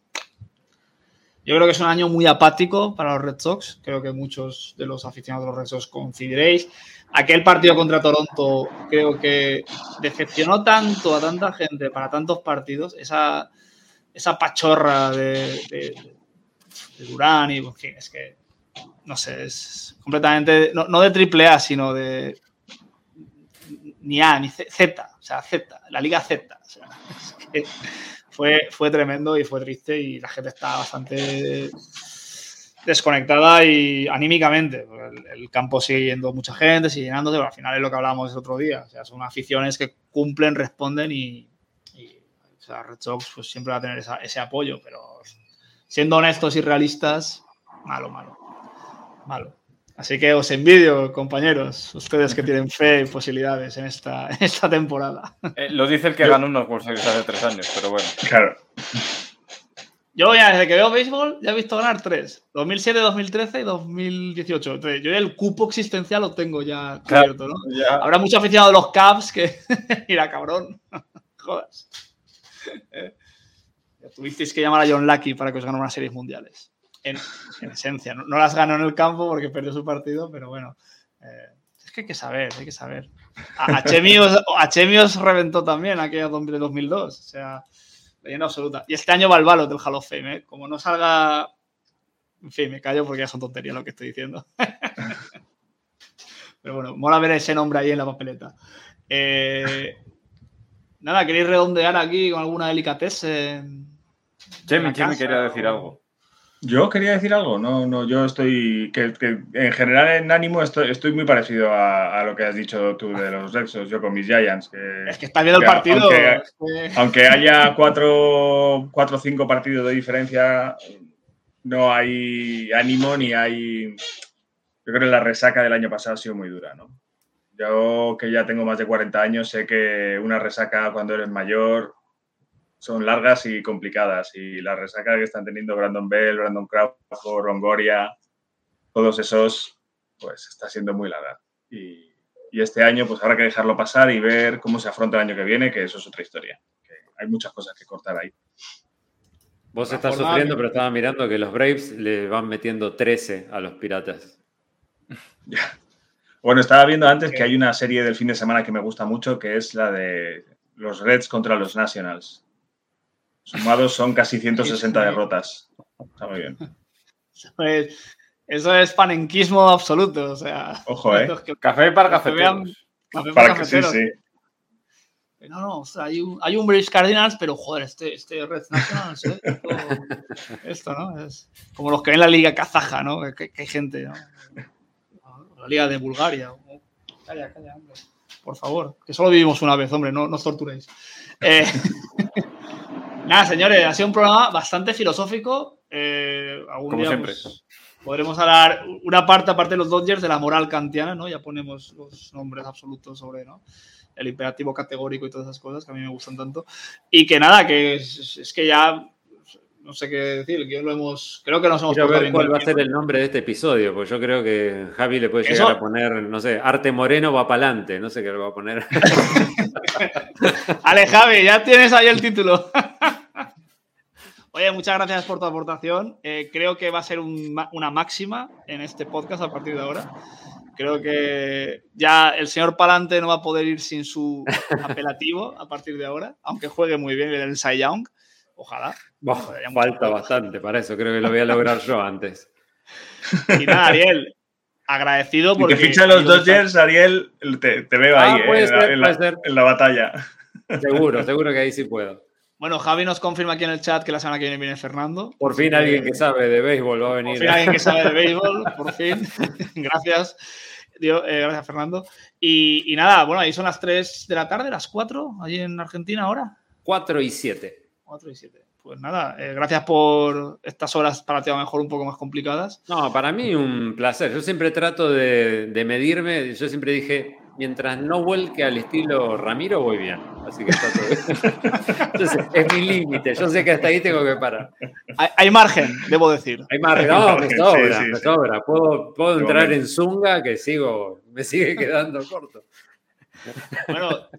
yo creo que es un año muy apático para los Red Sox. Creo que muchos de los aficionados de los Red Sox coincidiréis. Aquel partido contra Toronto creo que decepcionó tanto a tanta gente para tantos partidos. Esa, esa pachorra de, de, Durán y, fin, es que, no sé, es completamente, no, de triple A, sino de ni A, ni Z, o sea, Z, la Liga Z. O sea, es que, fue, fue tremendo y fue triste y la gente está bastante desconectada y anímicamente. El, campo sigue yendo mucha gente, sigue llenándose, pero al final es lo que hablábamos el otro día. O sea, son aficiones que cumplen, responden y, o sea, Red Sox pues, siempre va a tener ese apoyo, pero siendo honestos y realistas, malo, malo, malo. Así que os envidio, compañeros, ustedes que tienen fe y posibilidades en esta, esta temporada. Eh, lo dice el que ganó unos World Series hace tres años, pero bueno. Claro. Yo ya desde que veo béisbol ya he visto ganar tres. 2007, 2013 y 2018. Yo ya el cupo existencial lo tengo ya cubierto, ¿no? Habrá mucho aficionado de los Cavs que... Mira, cabrón. Jodas. Eh, tuvisteis que llamar a John Lucky para que os ganara unas series mundiales en, esencia. No, las ganó en el campo porque perdió su partido, pero bueno. Eh, es que hay que saber, hay que saber. A, Chemios, reventó también aquella de 2002. O sea, leyenda absoluta. Y este año va el balo del Hall of Fame. ¿eh? Como no salga. En fin, me callo porque ya son tonterías lo que estoy diciendo. Pero bueno, mola ver ese nombre ahí en la papeleta. Eh, nada, ¿queréis redondear aquí con alguna delicatese? Chemi, Chemi quería decir algo. Yo quería decir algo, no, no, yo estoy, que, en general en ánimo estoy, estoy muy parecido a, lo que has dicho tú de los Rexos, yo con mis Giants. es que está viendo el partido. Aunque, haya cuatro o cinco partidos de diferencia, no hay ánimo ni hay... Yo creo que la resaca del año pasado ha sido muy dura, ¿no? Yo que ya tengo más de 40 años, sé que una resaca cuando eres mayor son largas y complicadas. Y la resaca que están teniendo Brandon Bell, Brandon Crawford, Rongoria, todos esos, pues está siendo muy larga. Y, este año, pues habrá que dejarlo pasar y ver cómo se afronta el año que viene, que eso es otra historia. hay muchas cosas que cortar ahí. Vos estás sufriendo, pero estaba mirando que los Braves le van metiendo 13 a los Piratas. Bueno, estaba viendo antes que hay una serie del fin de semana que me gusta mucho, que es la de los Reds contra los Nationals. Sumados son casi 160 derrotas. Está muy bien. Eso es panenquismo absoluto. O sea, Ojo, ¿eh? Café para cafeteros. para que, sí, sí. No, no, o sea, hay un, hay un British Cardinals, pero joder, este, este Red Nationals, ¿eh? esto, esto, ¿no? Es como los que ven la liga kazaja, ¿no? Que, que hay gente, ¿no? La liga de Bulgaria. Calla, calla, hombre. Por favor, que solo vivimos una vez, hombre, no, no os torturéis. Eh, nada, señores, ha sido un programa bastante filosófico. Eh, algún Como día, siempre. pues, podremos hablar una parte, aparte de los Dodgers, de la moral kantiana, ¿no? Ya ponemos los nombres absolutos sobre, ¿no? El imperativo categórico y todas esas cosas que a mí me gustan tanto. Y que nada, que es, es que ya no sé qué decir, que lo hemos, creo que nos hemos Quiero ver cuál va a ser el nombre de este episodio, porque yo creo que Javi le puede Eso- llegar a poner, no sé, Arte Moreno va para adelante, no sé qué le va a poner. Ale, Javi, ya tienes ahí el título. Oye, muchas gracias por tu aportación. Eh, creo que va a ser un una máxima en este podcast a partir de ahora. Creo que ya el señor Palante no va a poder ir sin su apelativo a partir de ahora, aunque juegue muy bien el Cy Young. Ojalá. Falta bastante para eso, creo que lo voy a lograr yo antes. Y nada, Ariel, agradecido porque. te fichan los Dodgers, Ariel, te, te veo Ah, ahí, eh, puede en, la, ser, en la- puede ser. en la batalla. Seguro, seguro que ahí sí puedo. Bueno, Javi nos confirma aquí en el chat que la semana que viene viene Fernando. Por fin alguien que sabe de béisbol va a Por venir. fin alguien que sabe de béisbol, por fin. gracias. Dio- eh, gracias, Fernando. Y, y nada, bueno, ahí son las 3 de la tarde, las 4, allí en Argentina ahora. 4 y 7. 4 y 7. Pues nada, eh, gracias por estas horas para ti a lo mejor un poco más complicadas. No, para mí un placer. Yo siempre trato de, de medirme. Yo siempre dije, mientras no vuelque al estilo Ramiro, voy bien. Así que está todo bien. Entonces, es mi límite. Yo sé que hasta ahí tengo que parar. Hay, hay margen, debo decir. Hay más. No, me sobra, sí, me sí. sobra. Puedo, puedo entrar en Zunga que sigo, me sigue quedando corto. Bueno,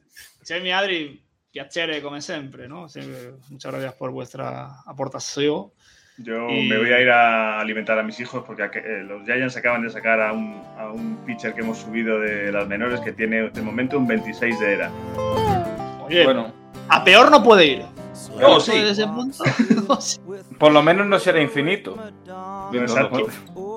Chemi Adri, piacere come sempre, ¿no? Siempre- muchas gracias por vuestra aportación. Yo Y- me voy a ir a alimentar a mis hijos porque eh, los Giants acaban de sacar a un, a un pitcher que hemos subido de las menores que tiene de momento un 26 de era. Oye, Bueno, a peor no puede ir. No, sí. Desde ese punto, no sé. por lo menos no será infinito. Exacto.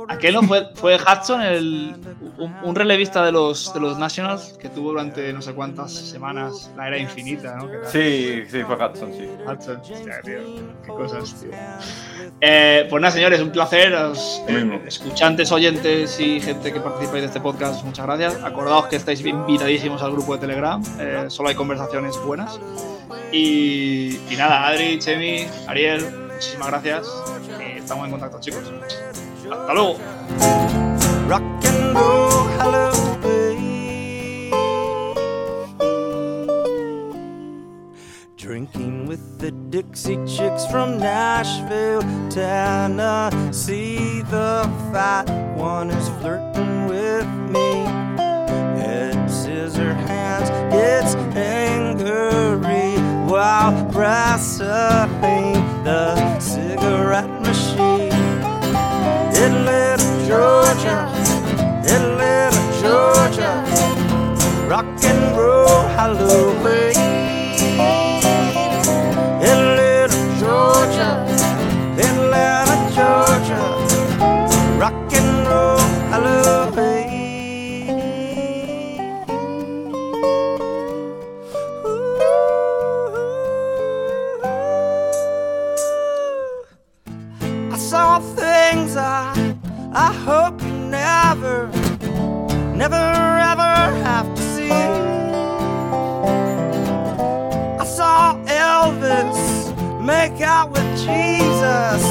Aquel no fue, fue Hudson, el, un, un relevista de los, de los Nationals que tuvo durante no sé cuántas semanas la era infinita, ¿no? Sí, sí, fue Hudson, sí. Hudson. Hostia, tío, qué cosas, tío. Eh, pues nada, señores, un placer. Os, eh, escuchantes, oyentes y gente que participáis de este podcast, muchas gracias. Acordaos que estáis invitadísimos al grupo de Telegram. eh, solo hay conversaciones buenas. Y, y nada, Adri, Chemi, Ariel, muchísimas gracias. Estamos en contacto, chicos. Hasta luego. Drinking with the Dixie Chicks from Nashville, Tennessee. The fat one is flirting with me. Head scissor hands gets angry while wrestling the cigarette Georgia, little Georgia, rock and roll, hallelujah. I hope you never, never ever have to see. I saw Elvis make out with Jesus.